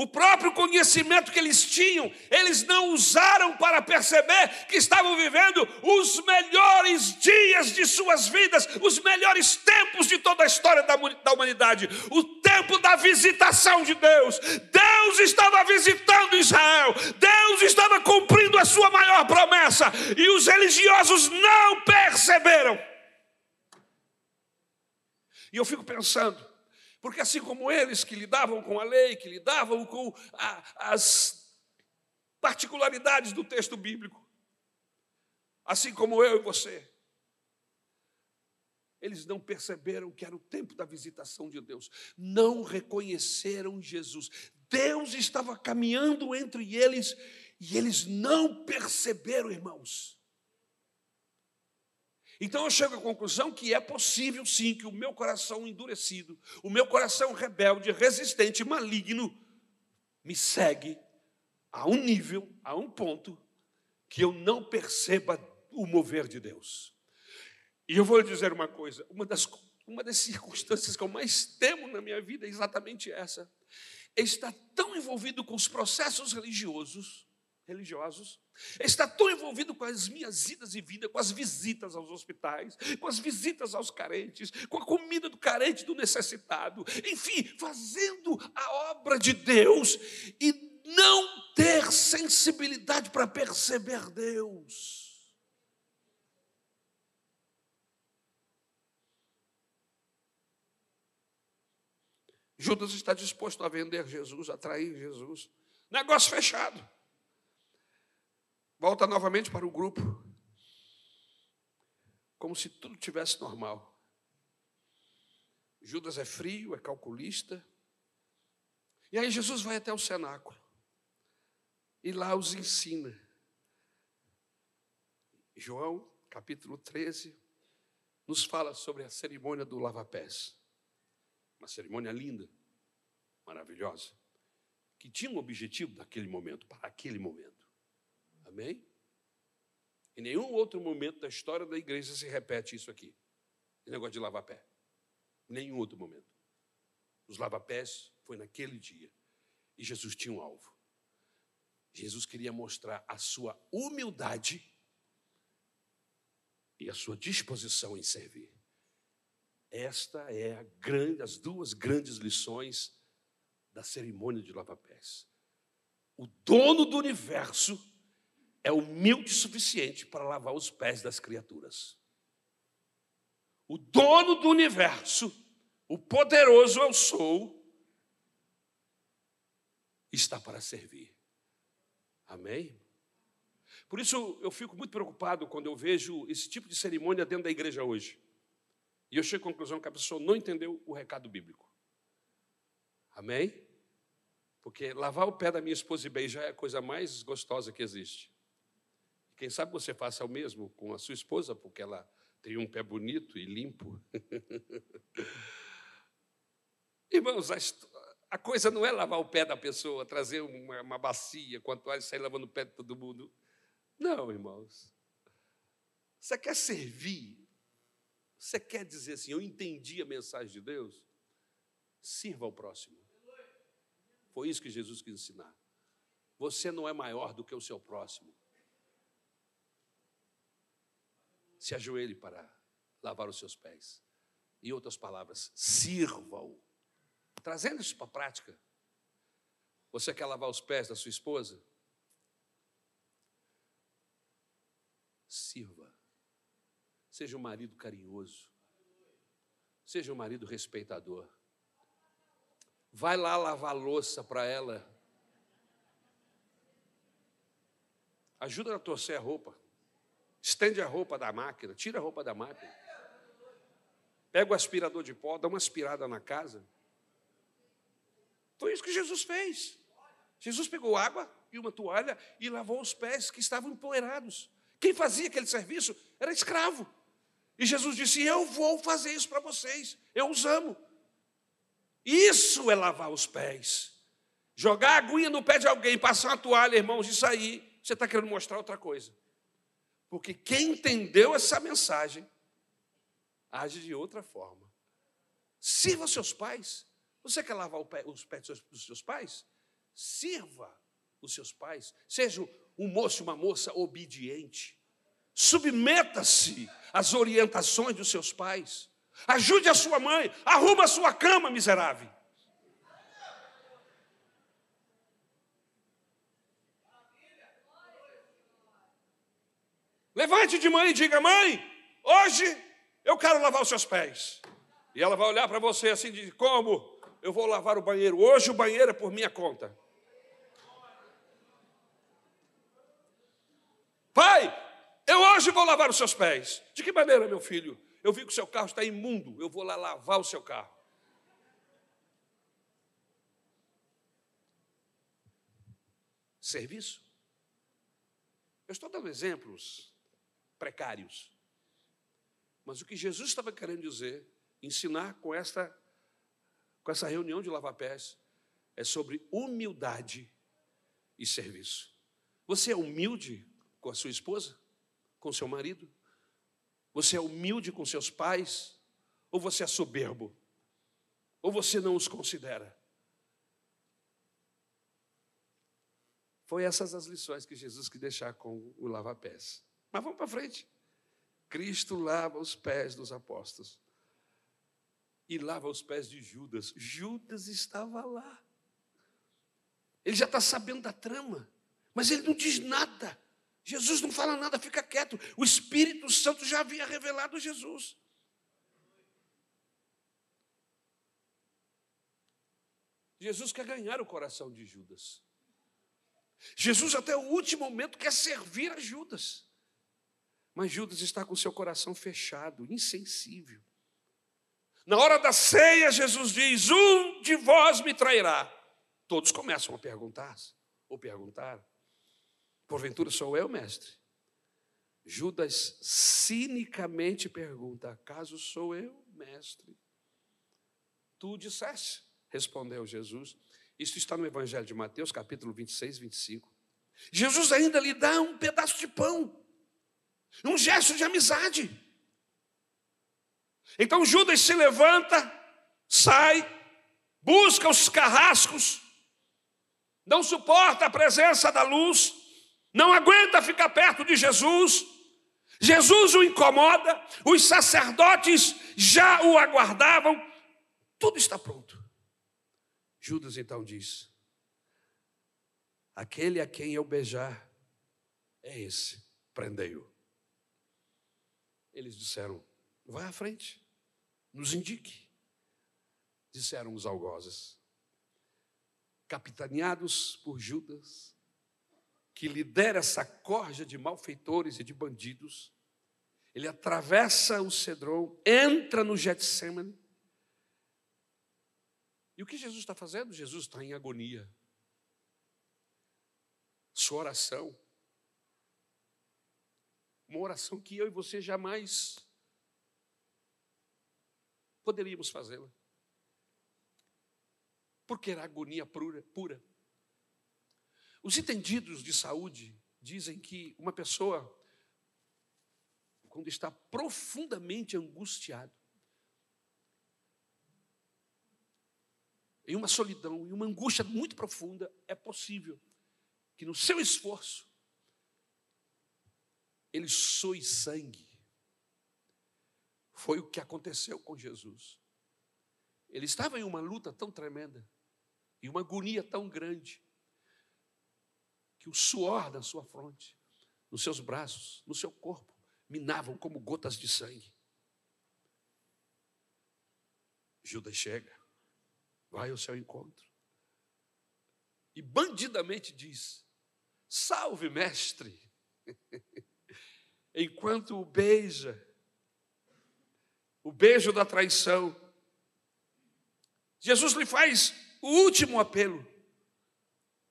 O próprio conhecimento que eles tinham, eles não usaram para perceber que estavam vivendo os melhores dias de suas vidas, os melhores tempos de toda a história da humanidade o tempo da visitação de Deus. Deus estava visitando Israel, Deus estava cumprindo a sua maior promessa, e os religiosos não perceberam. E eu fico pensando, porque assim como eles que lidavam com a lei, que lidavam com a, as particularidades do texto bíblico, assim como eu e você, eles não perceberam que era o tempo da visitação de Deus, não reconheceram Jesus. Deus estava caminhando entre eles e eles não perceberam, irmãos. Então eu chego à conclusão que é possível sim que o meu coração endurecido, o meu coração rebelde, resistente, maligno, me segue a um nível, a um ponto, que eu não perceba o mover de Deus. E eu vou lhe dizer uma coisa: uma das, uma das circunstâncias que eu mais temo na minha vida é exatamente essa. É estar tão envolvido com os processos religiosos religiosos, está tão envolvido com as minhas idas e vindas, com as visitas aos hospitais, com as visitas aos carentes, com a comida do carente, do necessitado, enfim, fazendo a obra de Deus e não ter sensibilidade para perceber Deus. Judas está disposto a vender Jesus, a trair Jesus Negócio fechado. Volta novamente para o grupo. Como se tudo tivesse normal. Judas é frio, é calculista. E aí Jesus vai até o cenáculo. E lá os ensina. João, capítulo 13, nos fala sobre a cerimônia do lava-pés. Uma cerimônia linda, maravilhosa, que tinha um objetivo naquele momento, para aquele momento. Amém? Em nenhum outro momento da história da igreja se repete isso aqui. O negócio de lavar pé. Nenhum outro momento. Os lava-pés foi naquele dia. E Jesus tinha um alvo. Jesus queria mostrar a sua humildade e a sua disposição em servir. Esta é grande, as duas grandes lições da cerimônia de lava-pés. O dono do universo é humilde o suficiente para lavar os pés das criaturas. O dono do universo, o poderoso eu sou, está para servir. Amém? Por isso eu fico muito preocupado quando eu vejo esse tipo de cerimônia dentro da igreja hoje. E eu chego à conclusão que a pessoa não entendeu o recado bíblico. Amém? Porque lavar o pé da minha esposa e beijar é a coisa mais gostosa que existe. Quem sabe você faça o mesmo com a sua esposa, porque ela tem um pé bonito e limpo. Irmãos, a, a, coisa não é lavar o pé da pessoa, trazer uma, uma bacia com a toalha e sair lavando o pé de todo mundo. Não, irmãos. Você quer servir? Você quer dizer assim, eu entendi a mensagem de Deus? Sirva ao próximo. Foi isso que Jesus quis ensinar. Você não é maior do que o seu próximo. Se ajoelhe para lavar os seus pés. Em outras palavras, sirva-o. Trazendo isso para a prática. Você quer lavar os pés da sua esposa? Sirva. Seja um marido carinhoso. Seja um marido respeitador. Vai lá lavar louça para ela. Ajuda a torcer a roupa. Estende a roupa da máquina, tira a roupa da máquina. Pega o aspirador de pó, dá uma aspirada na casa. Foi isso que Jesus fez. Jesus pegou água e uma toalha e lavou os pés que estavam empoeirados. Quem fazia aquele serviço era escravo. E Jesus disse: Eu vou fazer isso para vocês, eu os amo. Isso é lavar os pés. Jogar aguinha no pé de alguém, passar uma toalha, irmãos, isso aí, você está querendo mostrar outra coisa. Porque quem entendeu essa mensagem age de outra forma. Sirva seus pais. Você quer lavar os pés dos seus pais? Sirva os seus pais. Seja um moço uma moça obediente. Submeta-se às orientações dos seus pais. Ajude a sua mãe, arruma a sua cama, miserável. Levante de manhã e diga: Mãe, hoje eu quero lavar os seus pés. E ela vai olhar para você assim e diz: Como? Eu vou lavar o banheiro. Hoje o banheiro é por minha conta. Pai, eu hoje vou lavar os seus pés. De que maneira, meu filho? Eu vi que o seu carro está imundo, eu vou lá lavar o seu carro. Serviço. Eu estou dando exemplos precários. Mas o que Jesus estava querendo dizer, ensinar com esta, com essa reunião de lava-pés, é sobre humildade e serviço. Você é humilde com a sua esposa? Com seu marido? Você é humilde com seus pais? Ou você é soberbo? Ou você não os considera? Foi essas as lições que Jesus quis deixar com o lava-pés. Mas vamos para frente. Cristo lava os pés dos apóstolos. E lava os pés de Judas. Judas estava lá. Ele já está sabendo da trama, mas ele não diz nada. Jesus não fala nada, fica quieto. O Espírito Santo já havia revelado Jesus. Jesus quer ganhar o coração de Judas. Jesus, até o último momento, quer servir a Judas. Mas Judas está com seu coração fechado, insensível. Na hora da ceia, Jesus diz: Um de vós me trairá. Todos começam a perguntar, ou perguntar: Porventura sou eu, mestre? Judas cinicamente pergunta: Acaso sou eu, mestre? Tu disseste, respondeu Jesus. Isso está no Evangelho de Mateus, capítulo 26, 25. Jesus ainda lhe dá um pedaço de pão, um gesto de amizade. Então Judas se levanta, sai, busca os carrascos, não suporta a presença da luz, não aguenta ficar perto de Jesus. Jesus o incomoda, os sacerdotes já o aguardavam, tudo está pronto. Judas então diz: Aquele a quem eu beijar é esse, prendei-o. Eles disseram: Vai à frente, nos indique. Disseram os algozes, capitaneados por Judas, que lidera essa corja de malfeitores e de bandidos. Ele atravessa o Cedron, entra no Getsemane. E o que Jesus está fazendo? Jesus está em agonia. Sua oração, uma oração que eu e você jamais poderíamos fazê-la. Porque era agonia pura. Os entendidos de saúde dizem que uma pessoa, quando está profundamente angustiado, em uma solidão, em uma angústia muito profunda, é possível que no seu esforço ele soe sangue. Foi o que aconteceu com Jesus. Ele estava em uma luta tão tremenda e uma agonia tão grande que o suor da sua fronte, nos seus braços, no seu corpo, minavam como gotas de sangue. Judas chega, vai ao seu encontro e bandidamente diz: Salve, mestre! Enquanto o beija, o beijo da traição, Jesus lhe faz o último apelo: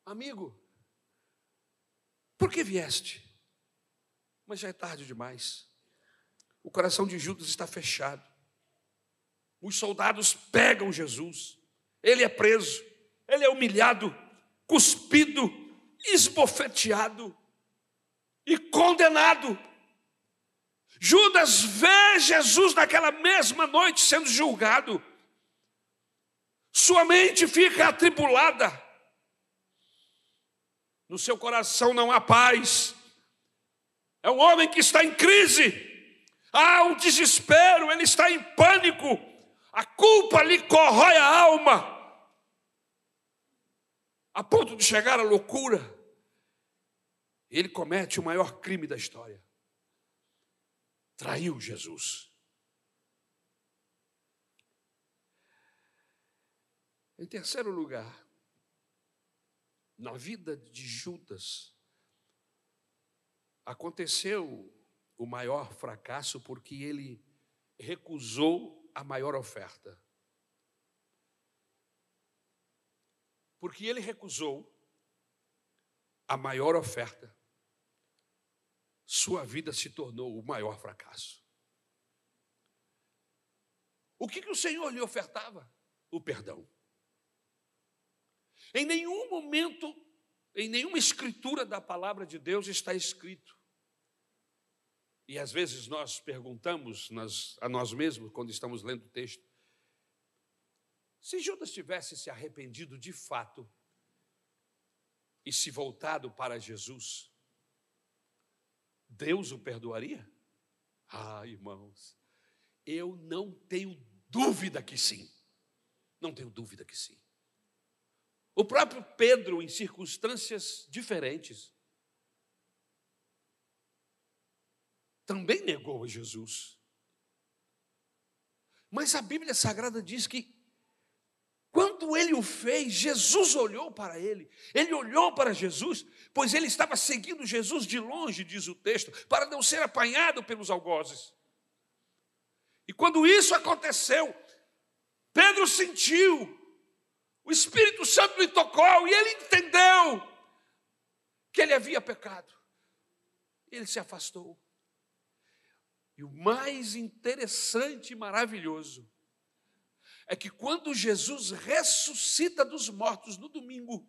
Amigo, por que vieste? Mas já é tarde demais. O coração de Judas está fechado. Os soldados pegam Jesus. Ele é preso. Ele é humilhado, cuspido, esbofeteado e condenado. Judas vê Jesus naquela mesma noite sendo julgado. Sua mente fica atribulada no seu coração não há paz. É um homem que está em crise, há um desespero, ele está em pânico, a culpa lhe corrói a alma, a ponto de chegar à loucura. Ele comete o maior crime da história. Traiu Jesus. Em terceiro lugar, na vida de Judas, aconteceu o maior fracasso porque ele recusou a maior oferta. Porque ele recusou a maior oferta, sua vida se tornou o maior fracasso. O que, que o Senhor lhe ofertava? O perdão. Em nenhum momento, em nenhuma escritura da palavra de Deus está escrito. E às vezes nós perguntamos nas, a nós mesmos, quando estamos lendo o texto, se Judas tivesse se arrependido de fato e se voltado para Jesus, Deus o perdoaria? Ah, irmãos, eu não tenho dúvida que sim. Não tenho dúvida que sim. O próprio Pedro, em circunstâncias diferentes, também negou a Jesus. Mas a Bíblia Sagrada diz que, quando ele o fez, Jesus olhou para ele, ele olhou para Jesus, pois ele estava seguindo Jesus de longe, diz o texto, para não ser apanhado pelos algozes. E quando isso aconteceu, Pedro sentiu, o Espírito Santo lhe tocou e ele entendeu que ele havia pecado. Ele se afastou. E o mais interessante e maravilhoso é que quando Jesus ressuscita dos mortos no domingo,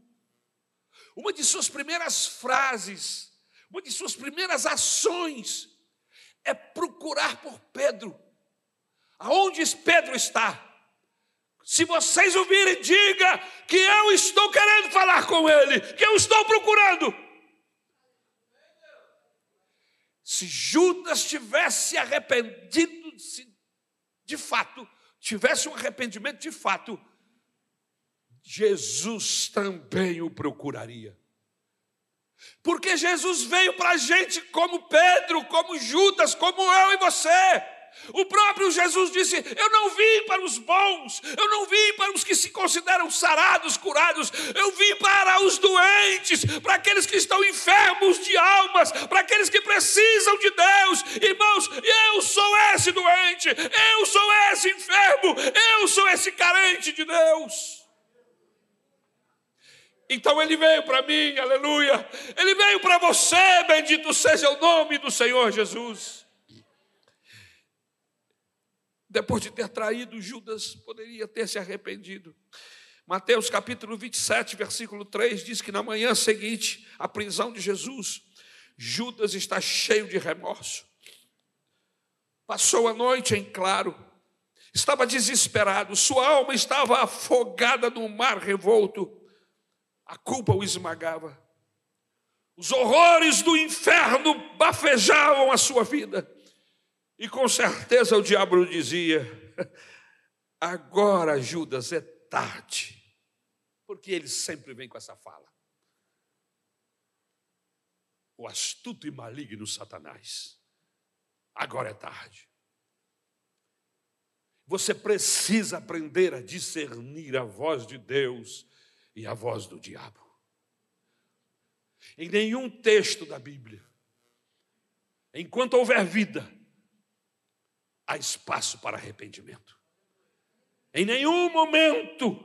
uma de suas primeiras frases, uma de suas primeiras ações é procurar por Pedro. Aonde Pedro está? Se vocês ouvirem, diga que eu estou querendo falar com ele, que eu estou procurando. Se Judas tivesse arrependido, se de fato, tivesse um arrependimento de fato, Jesus também o procuraria. Porque Jesus veio para a gente como Pedro, como Judas, como eu e você. O próprio Jesus disse: Eu não vim para os bons, eu não vim para os que se consideram sarados, curados, eu vim para os doentes, para aqueles que estão enfermos de almas, para aqueles que precisam de Deus. Irmãos, eu sou esse doente, eu sou esse enfermo, eu sou esse carente de Deus. Então ele veio para mim, aleluia. Ele veio para você, bendito seja o nome do Senhor Jesus depois de ter traído Judas, poderia ter se arrependido. Mateus capítulo 27, versículo 3 diz que na manhã seguinte à prisão de Jesus, Judas está cheio de remorso. Passou a noite em claro, estava desesperado, sua alma estava afogada no mar revolto, a culpa o esmagava. Os horrores do inferno bafejavam a sua vida. E com certeza o diabo dizia: agora, Judas, é tarde. Porque ele sempre vem com essa fala. O astuto e maligno Satanás. Agora é tarde. Você precisa aprender a discernir a voz de Deus e a voz do diabo. Em nenhum texto da Bíblia, enquanto houver vida, há espaço para arrependimento. Em nenhum momento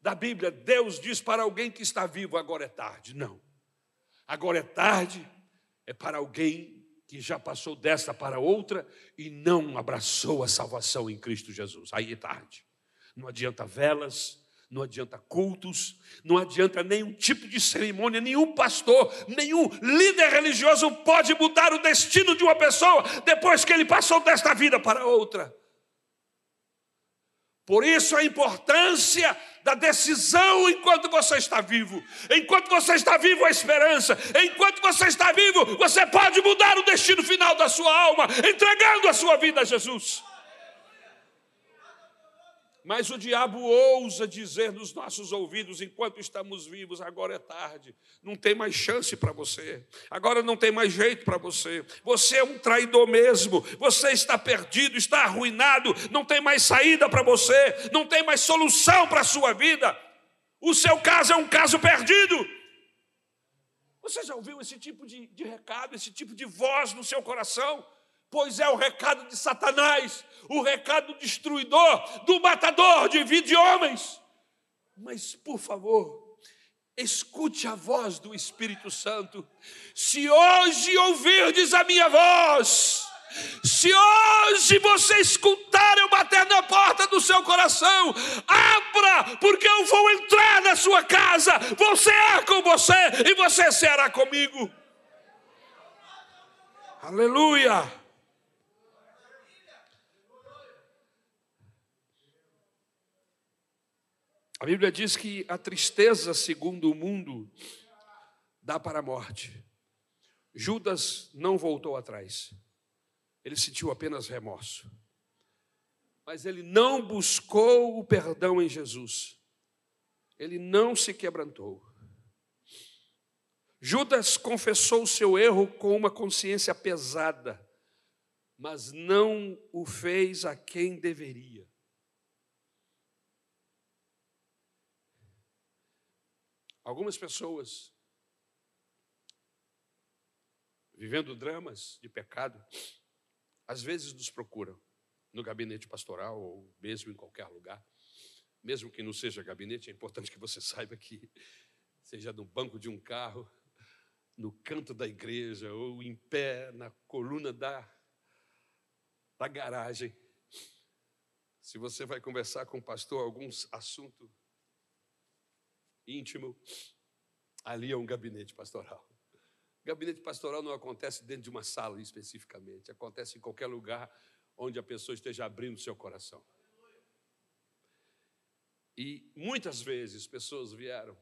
da Bíblia Deus diz para alguém que está vivo: agora é tarde. Não. Agora é tarde é para alguém que já passou desta para outra e não abraçou a salvação em Cristo Jesus. Aí é tarde. Não adianta velas, não adianta cultos, não adianta nenhum tipo de cerimônia, nenhum pastor, nenhum líder religioso pode mudar o destino de uma pessoa depois que ele passou desta vida para outra. Por isso a importância da decisão enquanto você está vivo. Enquanto você está vivo, a esperança. Enquanto você está vivo, você pode mudar o destino final da sua alma, entregando a sua vida a Jesus. Mas o diabo ousa dizer nos nossos ouvidos, enquanto estamos vivos, agora é tarde, não tem mais chance para você, agora não tem mais jeito para você, você é um traidor mesmo, você está perdido, está arruinado, não tem mais saída para você, não tem mais solução para a sua vida, o seu caso é um caso perdido. Você já ouviu esse tipo de, de recado, esse tipo de voz no seu coração? Pois é o recado de Satanás, o recado destruidor, do matador de vida de homens. Mas, por favor, escute a voz do Espírito Santo. Se hoje ouvirdes a minha voz, se hoje você escutar eu bater na porta do seu coração, abra, porque eu vou entrar na sua casa, vou ser com você e você será comigo. Aleluia. A Bíblia diz que a tristeza, segundo o mundo, dá para a morte. Judas não voltou atrás. Ele sentiu apenas remorso. Mas ele não buscou o perdão em Jesus. Ele não se quebrantou. Judas confessou o seu erro com uma consciência pesada, mas não o fez a quem deveria. Algumas pessoas vivendo dramas de pecado, às vezes nos procuram no gabinete pastoral ou mesmo em qualquer lugar. Mesmo que não seja gabinete, é importante que você saiba que seja no banco de um carro, no canto da igreja ou em pé na coluna da, da garagem. Se você vai conversar com o pastor algum assunto íntimo, ali é um gabinete pastoral. Gabinete pastoral não acontece dentro de uma sala especificamente, acontece em qualquer lugar onde a pessoa esteja abrindo seu coração. E muitas vezes pessoas vieram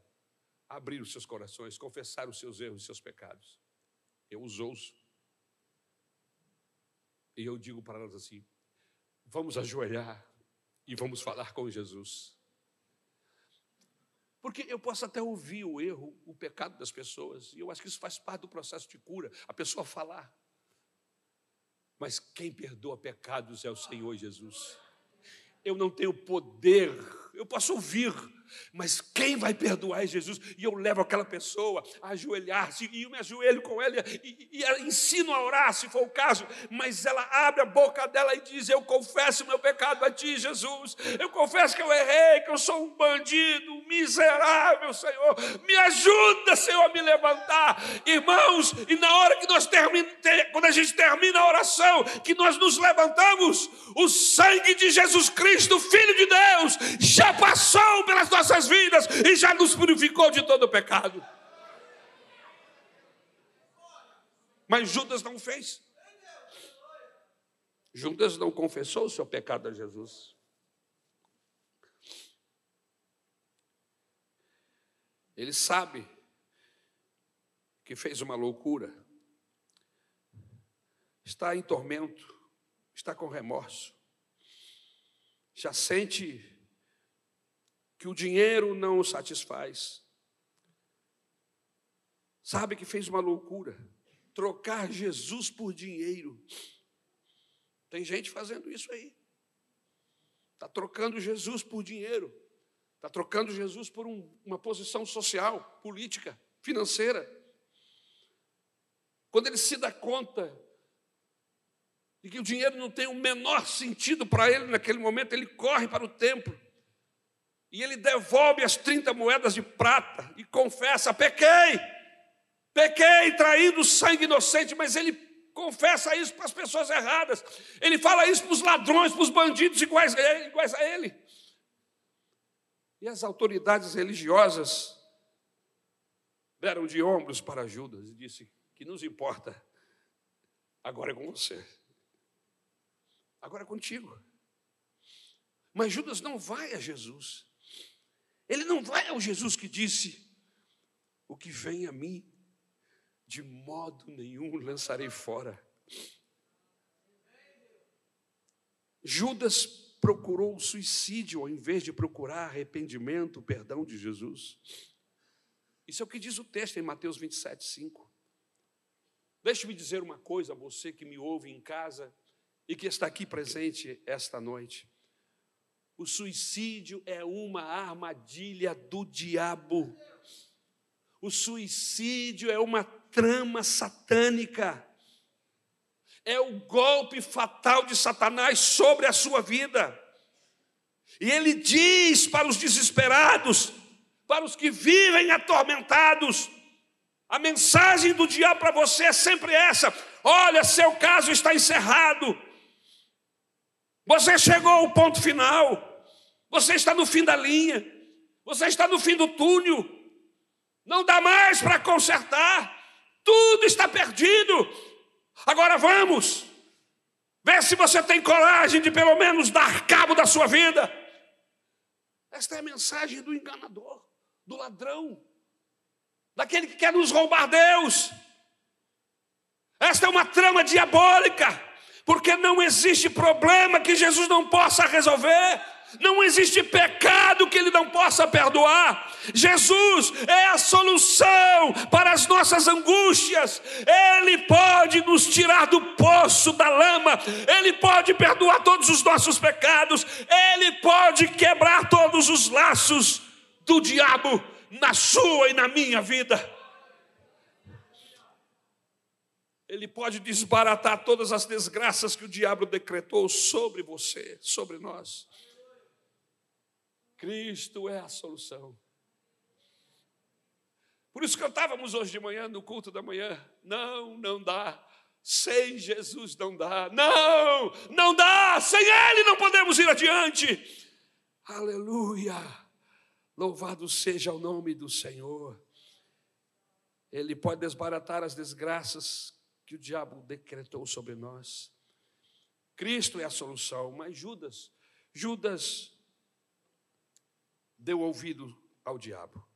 abrir os seus corações, confessar os seus erros e seus pecados. Eu os ouço. E eu digo para elas assim: vamos ajoelhar e vamos falar com Jesus. Porque eu posso até ouvir o erro, o pecado das pessoas, e eu acho que isso faz parte do processo de cura, a pessoa falar. Mas quem perdoa pecados é o Senhor Jesus. Eu não tenho poder, eu posso ouvir, mas quem vai perdoar é Jesus. E eu levo aquela pessoa a ajoelhar-se, e eu me ajoelho com ela, e, e, ensino a orar, se for o caso. Mas ela abre a boca dela e diz: Eu confesso meu pecado a ti, Jesus. Eu confesso que eu errei, que eu sou um bandido, miserável, Senhor. Me ajuda, Senhor, a me levantar. Irmãos, e na hora que nós terminamos, quando a gente termina a oração, que nós nos levantamos, o sangue de Jesus Cristo, Filho de Deus, já passou pelas nossas vidas e já nos purificou de todo o pecado. Mas Judas não fez. Judas não confessou o seu pecado a Jesus. Ele sabe que fez uma loucura, está em tormento, está com remorso, já sente que o dinheiro não o satisfaz. Sabe que fez uma loucura, trocar Jesus por dinheiro. Tem gente fazendo isso aí. Está trocando Jesus por dinheiro. Está trocando Jesus por um, uma posição social, política, financeira. Quando ele se dá conta de que o dinheiro não tem o menor sentido para ele naquele momento, ele corre para o templo e ele devolve as 30 moedas de prata e confessa: pequei, pequei, traído sangue inocente, mas ele confessa isso para as pessoas erradas. Ele fala isso para os ladrões, para os bandidos iguais a ele. Iguais a ele. E as autoridades religiosas deram de ombros para Judas e disse: que nos importa, agora é com você, agora é contigo. Mas Judas não vai a Jesus. Ele não vai ao Jesus que disse: O que vem a mim, de modo nenhum lançarei fora. Judas procurou o suicídio ao invés de procurar arrependimento, perdão de Jesus. Isso é o que diz o texto em Mateus 27, 5. Deixe-me dizer uma coisa a você que me ouve em casa e que está aqui presente esta noite. O suicídio é uma armadilha do diabo. O suicídio é uma trama satânica. É o golpe fatal de Satanás sobre a sua vida. E ele diz para os desesperados, para os que vivem atormentados, a mensagem do diabo para você é sempre essa: olha, seu caso está encerrado. Você chegou ao ponto final. Você está no fim da linha. Você está no fim do túnel. Não dá mais para consertar. Tudo está perdido. Agora vamos. Vê se você tem coragem de pelo menos dar cabo da sua vida. Esta é a mensagem do enganador, do ladrão, daquele que quer nos roubar Deus. Esta é uma trama diabólica, porque não existe problema que Jesus não possa resolver. Não existe pecado que Ele não possa perdoar. Jesus é a solução para as nossas angústias. Ele pode nos tirar do poço da lama. Ele pode perdoar todos os nossos pecados. Ele pode quebrar todos os laços do diabo na sua e na minha vida. Ele pode desbaratar todas as desgraças que o diabo decretou sobre você, sobre nós. Cristo é a solução. Por isso cantávamos hoje de manhã, no culto da manhã: não, não dá. Sem Jesus não dá. Não, não dá. Sem Ele não podemos ir adiante. Aleluia. Louvado seja o nome do Senhor. Ele pode desbaratar as desgraças que o diabo decretou sobre nós. Cristo é a solução, mas Judas, Judas deu ouvido ao diabo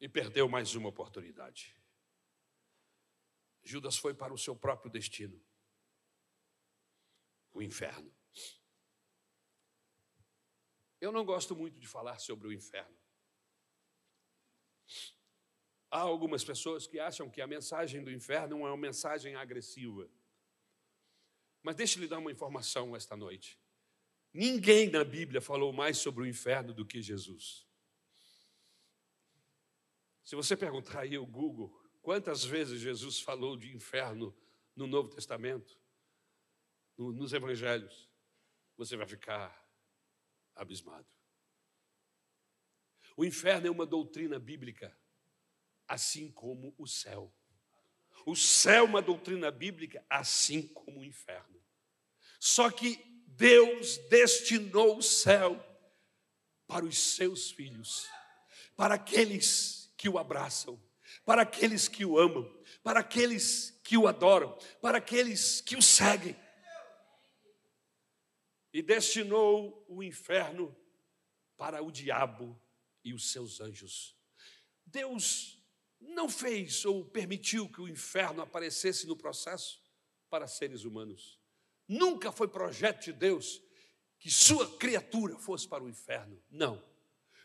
e perdeu mais uma oportunidade. Judas foi para o seu próprio destino o inferno. Eu não gosto muito de falar sobre o inferno. Há algumas pessoas que acham que a mensagem do inferno é uma mensagem agressiva. Mas deixe-lhe dar uma informação esta noite. Ninguém na Bíblia falou mais sobre o inferno do que Jesus. Se você perguntar aí o Google, quantas vezes Jesus falou de inferno no Novo Testamento, no, nos Evangelhos, você vai ficar abismado. O inferno é uma doutrina bíblica, assim como o céu. O céu é uma doutrina bíblica, assim como o inferno. Só que Deus destinou o céu para os seus filhos, para aqueles que o abraçam, para aqueles que o amam, para aqueles que o adoram, para aqueles que o seguem. E destinou o inferno para o diabo e os seus anjos. Deus não fez ou permitiu que o inferno aparecesse no processo para seres humanos. Nunca foi projeto de Deus que sua criatura fosse para o inferno. Não.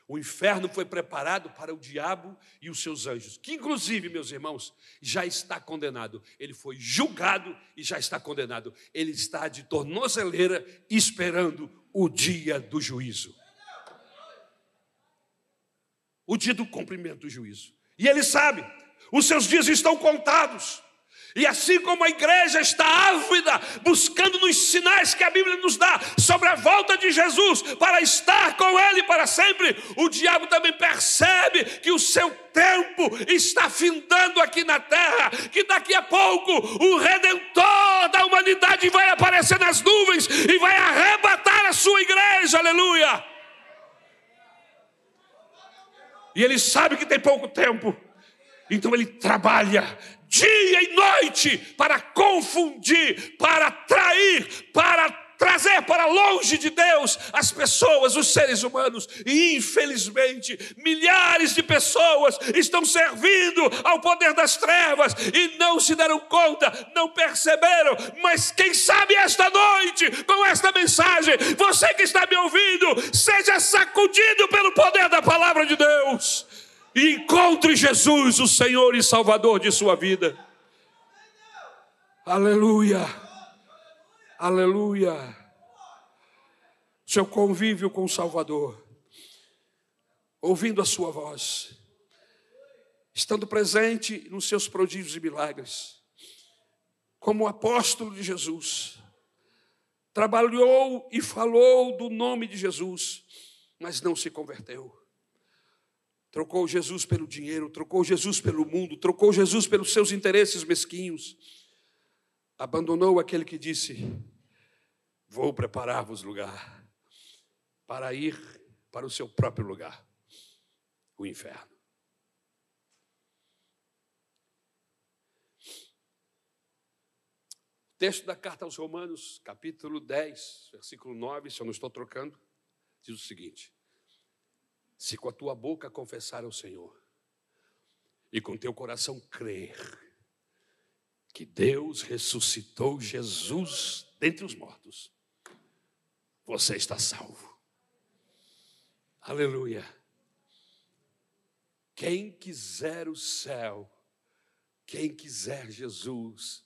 O inferno foi preparado para o diabo e os seus anjos, que inclusive, meus irmãos, já está condenado. Ele foi julgado e já está condenado. Ele está de tornozeleira esperando o dia do juízo. O dia do cumprimento do juízo. E ele sabe, os seus dias estão contados. E assim como a igreja está ávida, buscando nos sinais que a Bíblia nos dá sobre a volta de Jesus, para estar com Ele para sempre, o diabo também percebe que o seu tempo está findando aqui na terra, que daqui a pouco o redentor da humanidade vai aparecer nas nuvens e vai arrebatar a sua igreja, aleluia. E ele sabe que tem pouco tempo, então ele trabalha dia e noite para confundir, para trair, para trazer para longe de Deus as pessoas, os seres humanos. E infelizmente, milhares de pessoas estão servindo ao poder das trevas e não se deram conta, não perceberam. Mas quem sabe esta noite, com esta mensagem, você que está me ouvindo, seja sacudido pelo poder da palavra de Deus e encontre Jesus, o Senhor e Salvador de sua vida. Aleluia, aleluia. Seu convívio com o Salvador, ouvindo a sua voz, estando presente nos seus prodígios e milagres, como apóstolo de Jesus, trabalhou e falou do nome de Jesus, mas não se converteu Trocou Jesus pelo dinheiro, trocou Jesus pelo mundo, trocou Jesus pelos seus interesses mesquinhos. Abandonou aquele que disse: Vou preparar-vos lugar para ir para o seu próprio lugar, o inferno. Texto da carta aos Romanos, capítulo 10, versículo 9, se eu não estou trocando, diz o seguinte: se com a tua boca confessar ao Senhor e com teu coração crer que Deus ressuscitou Jesus dentre os mortos, você está salvo. Aleluia. Quem quiser o céu, quem quiser Jesus,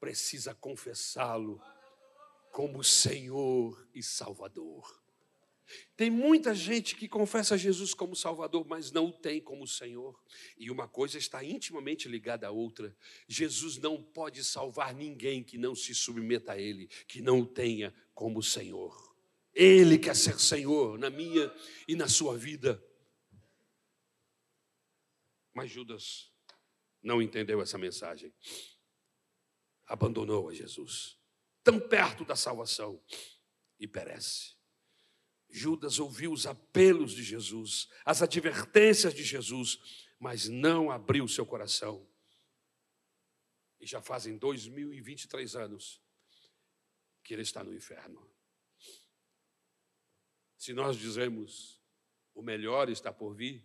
precisa confessá-lo como Senhor e Salvador. Tem muita gente que confessa Jesus como Salvador, mas não o tem como Senhor. E uma coisa está intimamente ligada à outra. Jesus não pode salvar ninguém que não se submeta a Ele, que não o tenha como Senhor. Ele quer ser Senhor na minha e na sua vida. Mas Judas não entendeu essa mensagem. Abandonou a Jesus, tão perto da salvação, e perece. Judas ouviu os apelos de Jesus, as advertências de Jesus, mas não abriu seu coração. E já fazem 2023 anos que ele está no inferno. Se nós dizemos o melhor está por vir,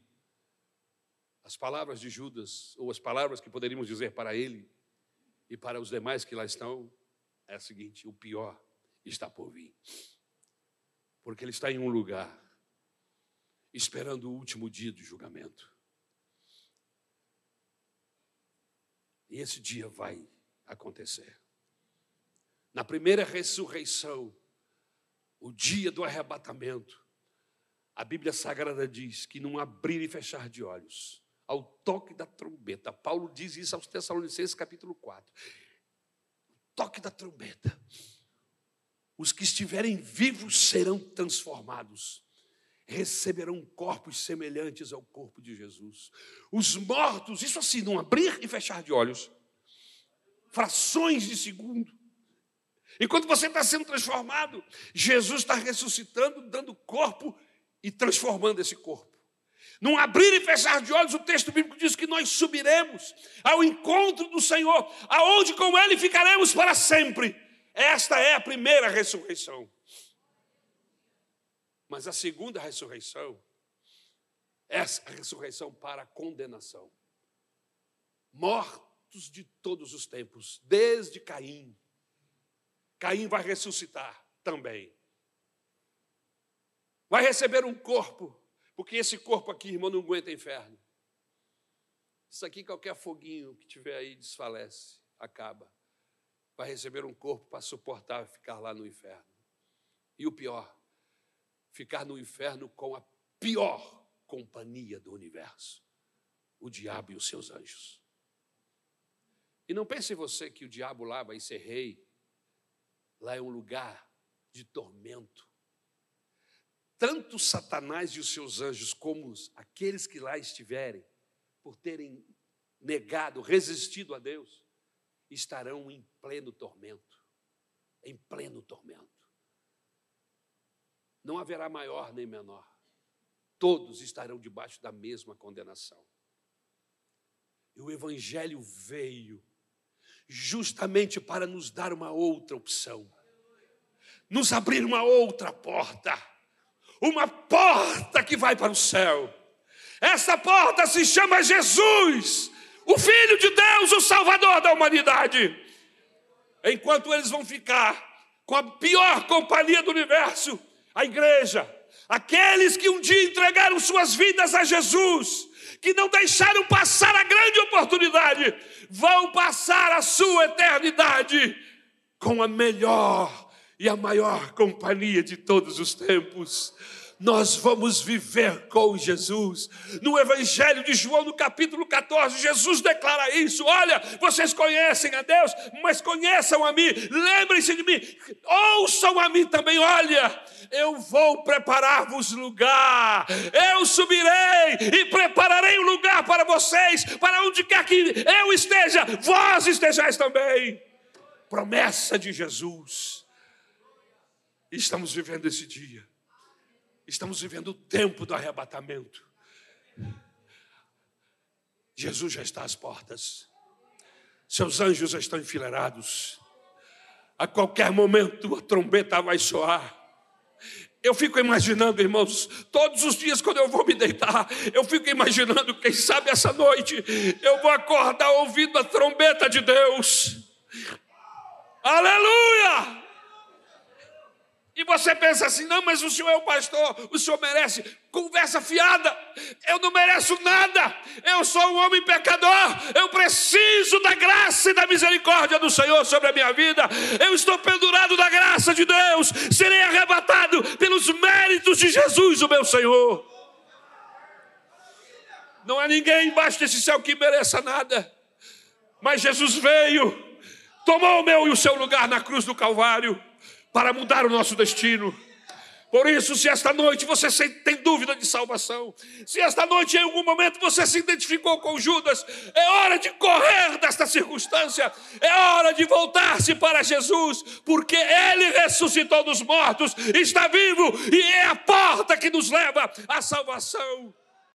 as palavras de Judas, ou as palavras que poderíamos dizer para ele e para os demais que lá estão, é a seguinte: o pior está por vir. Porque ele está em um lugar, esperando o último dia do julgamento. E esse dia vai acontecer. Na primeira ressurreição, o dia do arrebatamento, a Bíblia Sagrada diz que num abrir e fechar de olhos, ao toque da trombeta, Paulo diz isso aos Tessalonicenses, capítulo 4. Toque da trombeta. Os que estiverem vivos serão transformados, receberão corpos semelhantes ao corpo de Jesus. Os mortos, isso assim, num abrir e fechar de olhos, frações de segundo, Enquanto você está sendo transformado, Jesus está ressuscitando, dando corpo e transformando esse corpo. Num abrir e fechar de olhos, o texto bíblico diz que nós subiremos ao encontro do Senhor, aonde com Ele ficaremos para sempre. Esta é a primeira ressurreição. Mas a segunda ressurreição é a ressurreição para a condenação. Mortos de todos os tempos, desde Caim, Caim vai ressuscitar também. Vai receber um corpo, porque esse corpo aqui, irmão, não aguenta inferno. Isso aqui, qualquer foguinho que tiver aí, desfalece, acaba. Vai receber um corpo para suportar ficar lá no inferno. E o pior, ficar no inferno com a pior companhia do universo: o diabo e os seus anjos. E não pense você que o diabo lá vai ser rei Lá é um lugar de tormento. Tanto Satanás e os seus anjos, como aqueles que lá estiverem, por terem negado, resistido a Deus, estarão em pleno tormento. Em pleno tormento. Não haverá maior nem menor. Todos estarão debaixo da mesma condenação. E o Evangelho veio justamente para nos dar uma outra opção, nos abrir uma outra porta, uma porta que vai para o céu. Essa porta se chama Jesus, o Filho de Deus, o Salvador da humanidade. Enquanto eles vão ficar com a pior companhia do universo, a igreja, aqueles que um dia entregaram suas vidas a Jesus, que não deixaram passar a grande oportunidade, vão passar a sua eternidade com a melhor e a maior companhia de todos os tempos. Nós vamos viver com Jesus. No Evangelho de João, no capítulo 14, Jesus declara isso: Olha, vocês conhecem a Deus, mas conheçam a mim, lembrem-se de mim, ouçam a mim também. Olha, eu vou preparar-vos lugar, eu subirei e prepararei um lugar para vocês, para onde quer que eu esteja, vós estejais também. Promessa de Jesus. Estamos vivendo esse dia. Estamos vivendo o tempo do arrebatamento. Jesus já está às portas. Seus anjos já estão enfileirados. A qualquer momento a trombeta vai soar. Eu fico imaginando, irmãos, todos os dias quando eu vou me deitar, eu fico imaginando, quem sabe essa noite, eu vou acordar ouvindo a trombeta de Deus. Aleluia! E você pensa assim: não, mas o senhor é o pastor, o senhor merece. Conversa fiada, eu não mereço nada, eu sou um homem pecador, eu preciso da graça e da misericórdia do Senhor sobre a minha vida. Eu estou pendurado na graça de Deus, serei arrebatado pelos méritos de Jesus, o meu Senhor. Não há ninguém embaixo desse céu que mereça nada, mas Jesus veio, tomou o meu e o seu lugar na cruz do Calvário para mudar o nosso destino. Por isso, se esta noite você tem dúvida de salvação, se esta noite em algum momento você se identificou com Judas, é hora de correr desta circunstância, é hora de voltar-se para Jesus, porque Ele ressuscitou dos mortos, está vivo e é a porta que nos leva à salvação.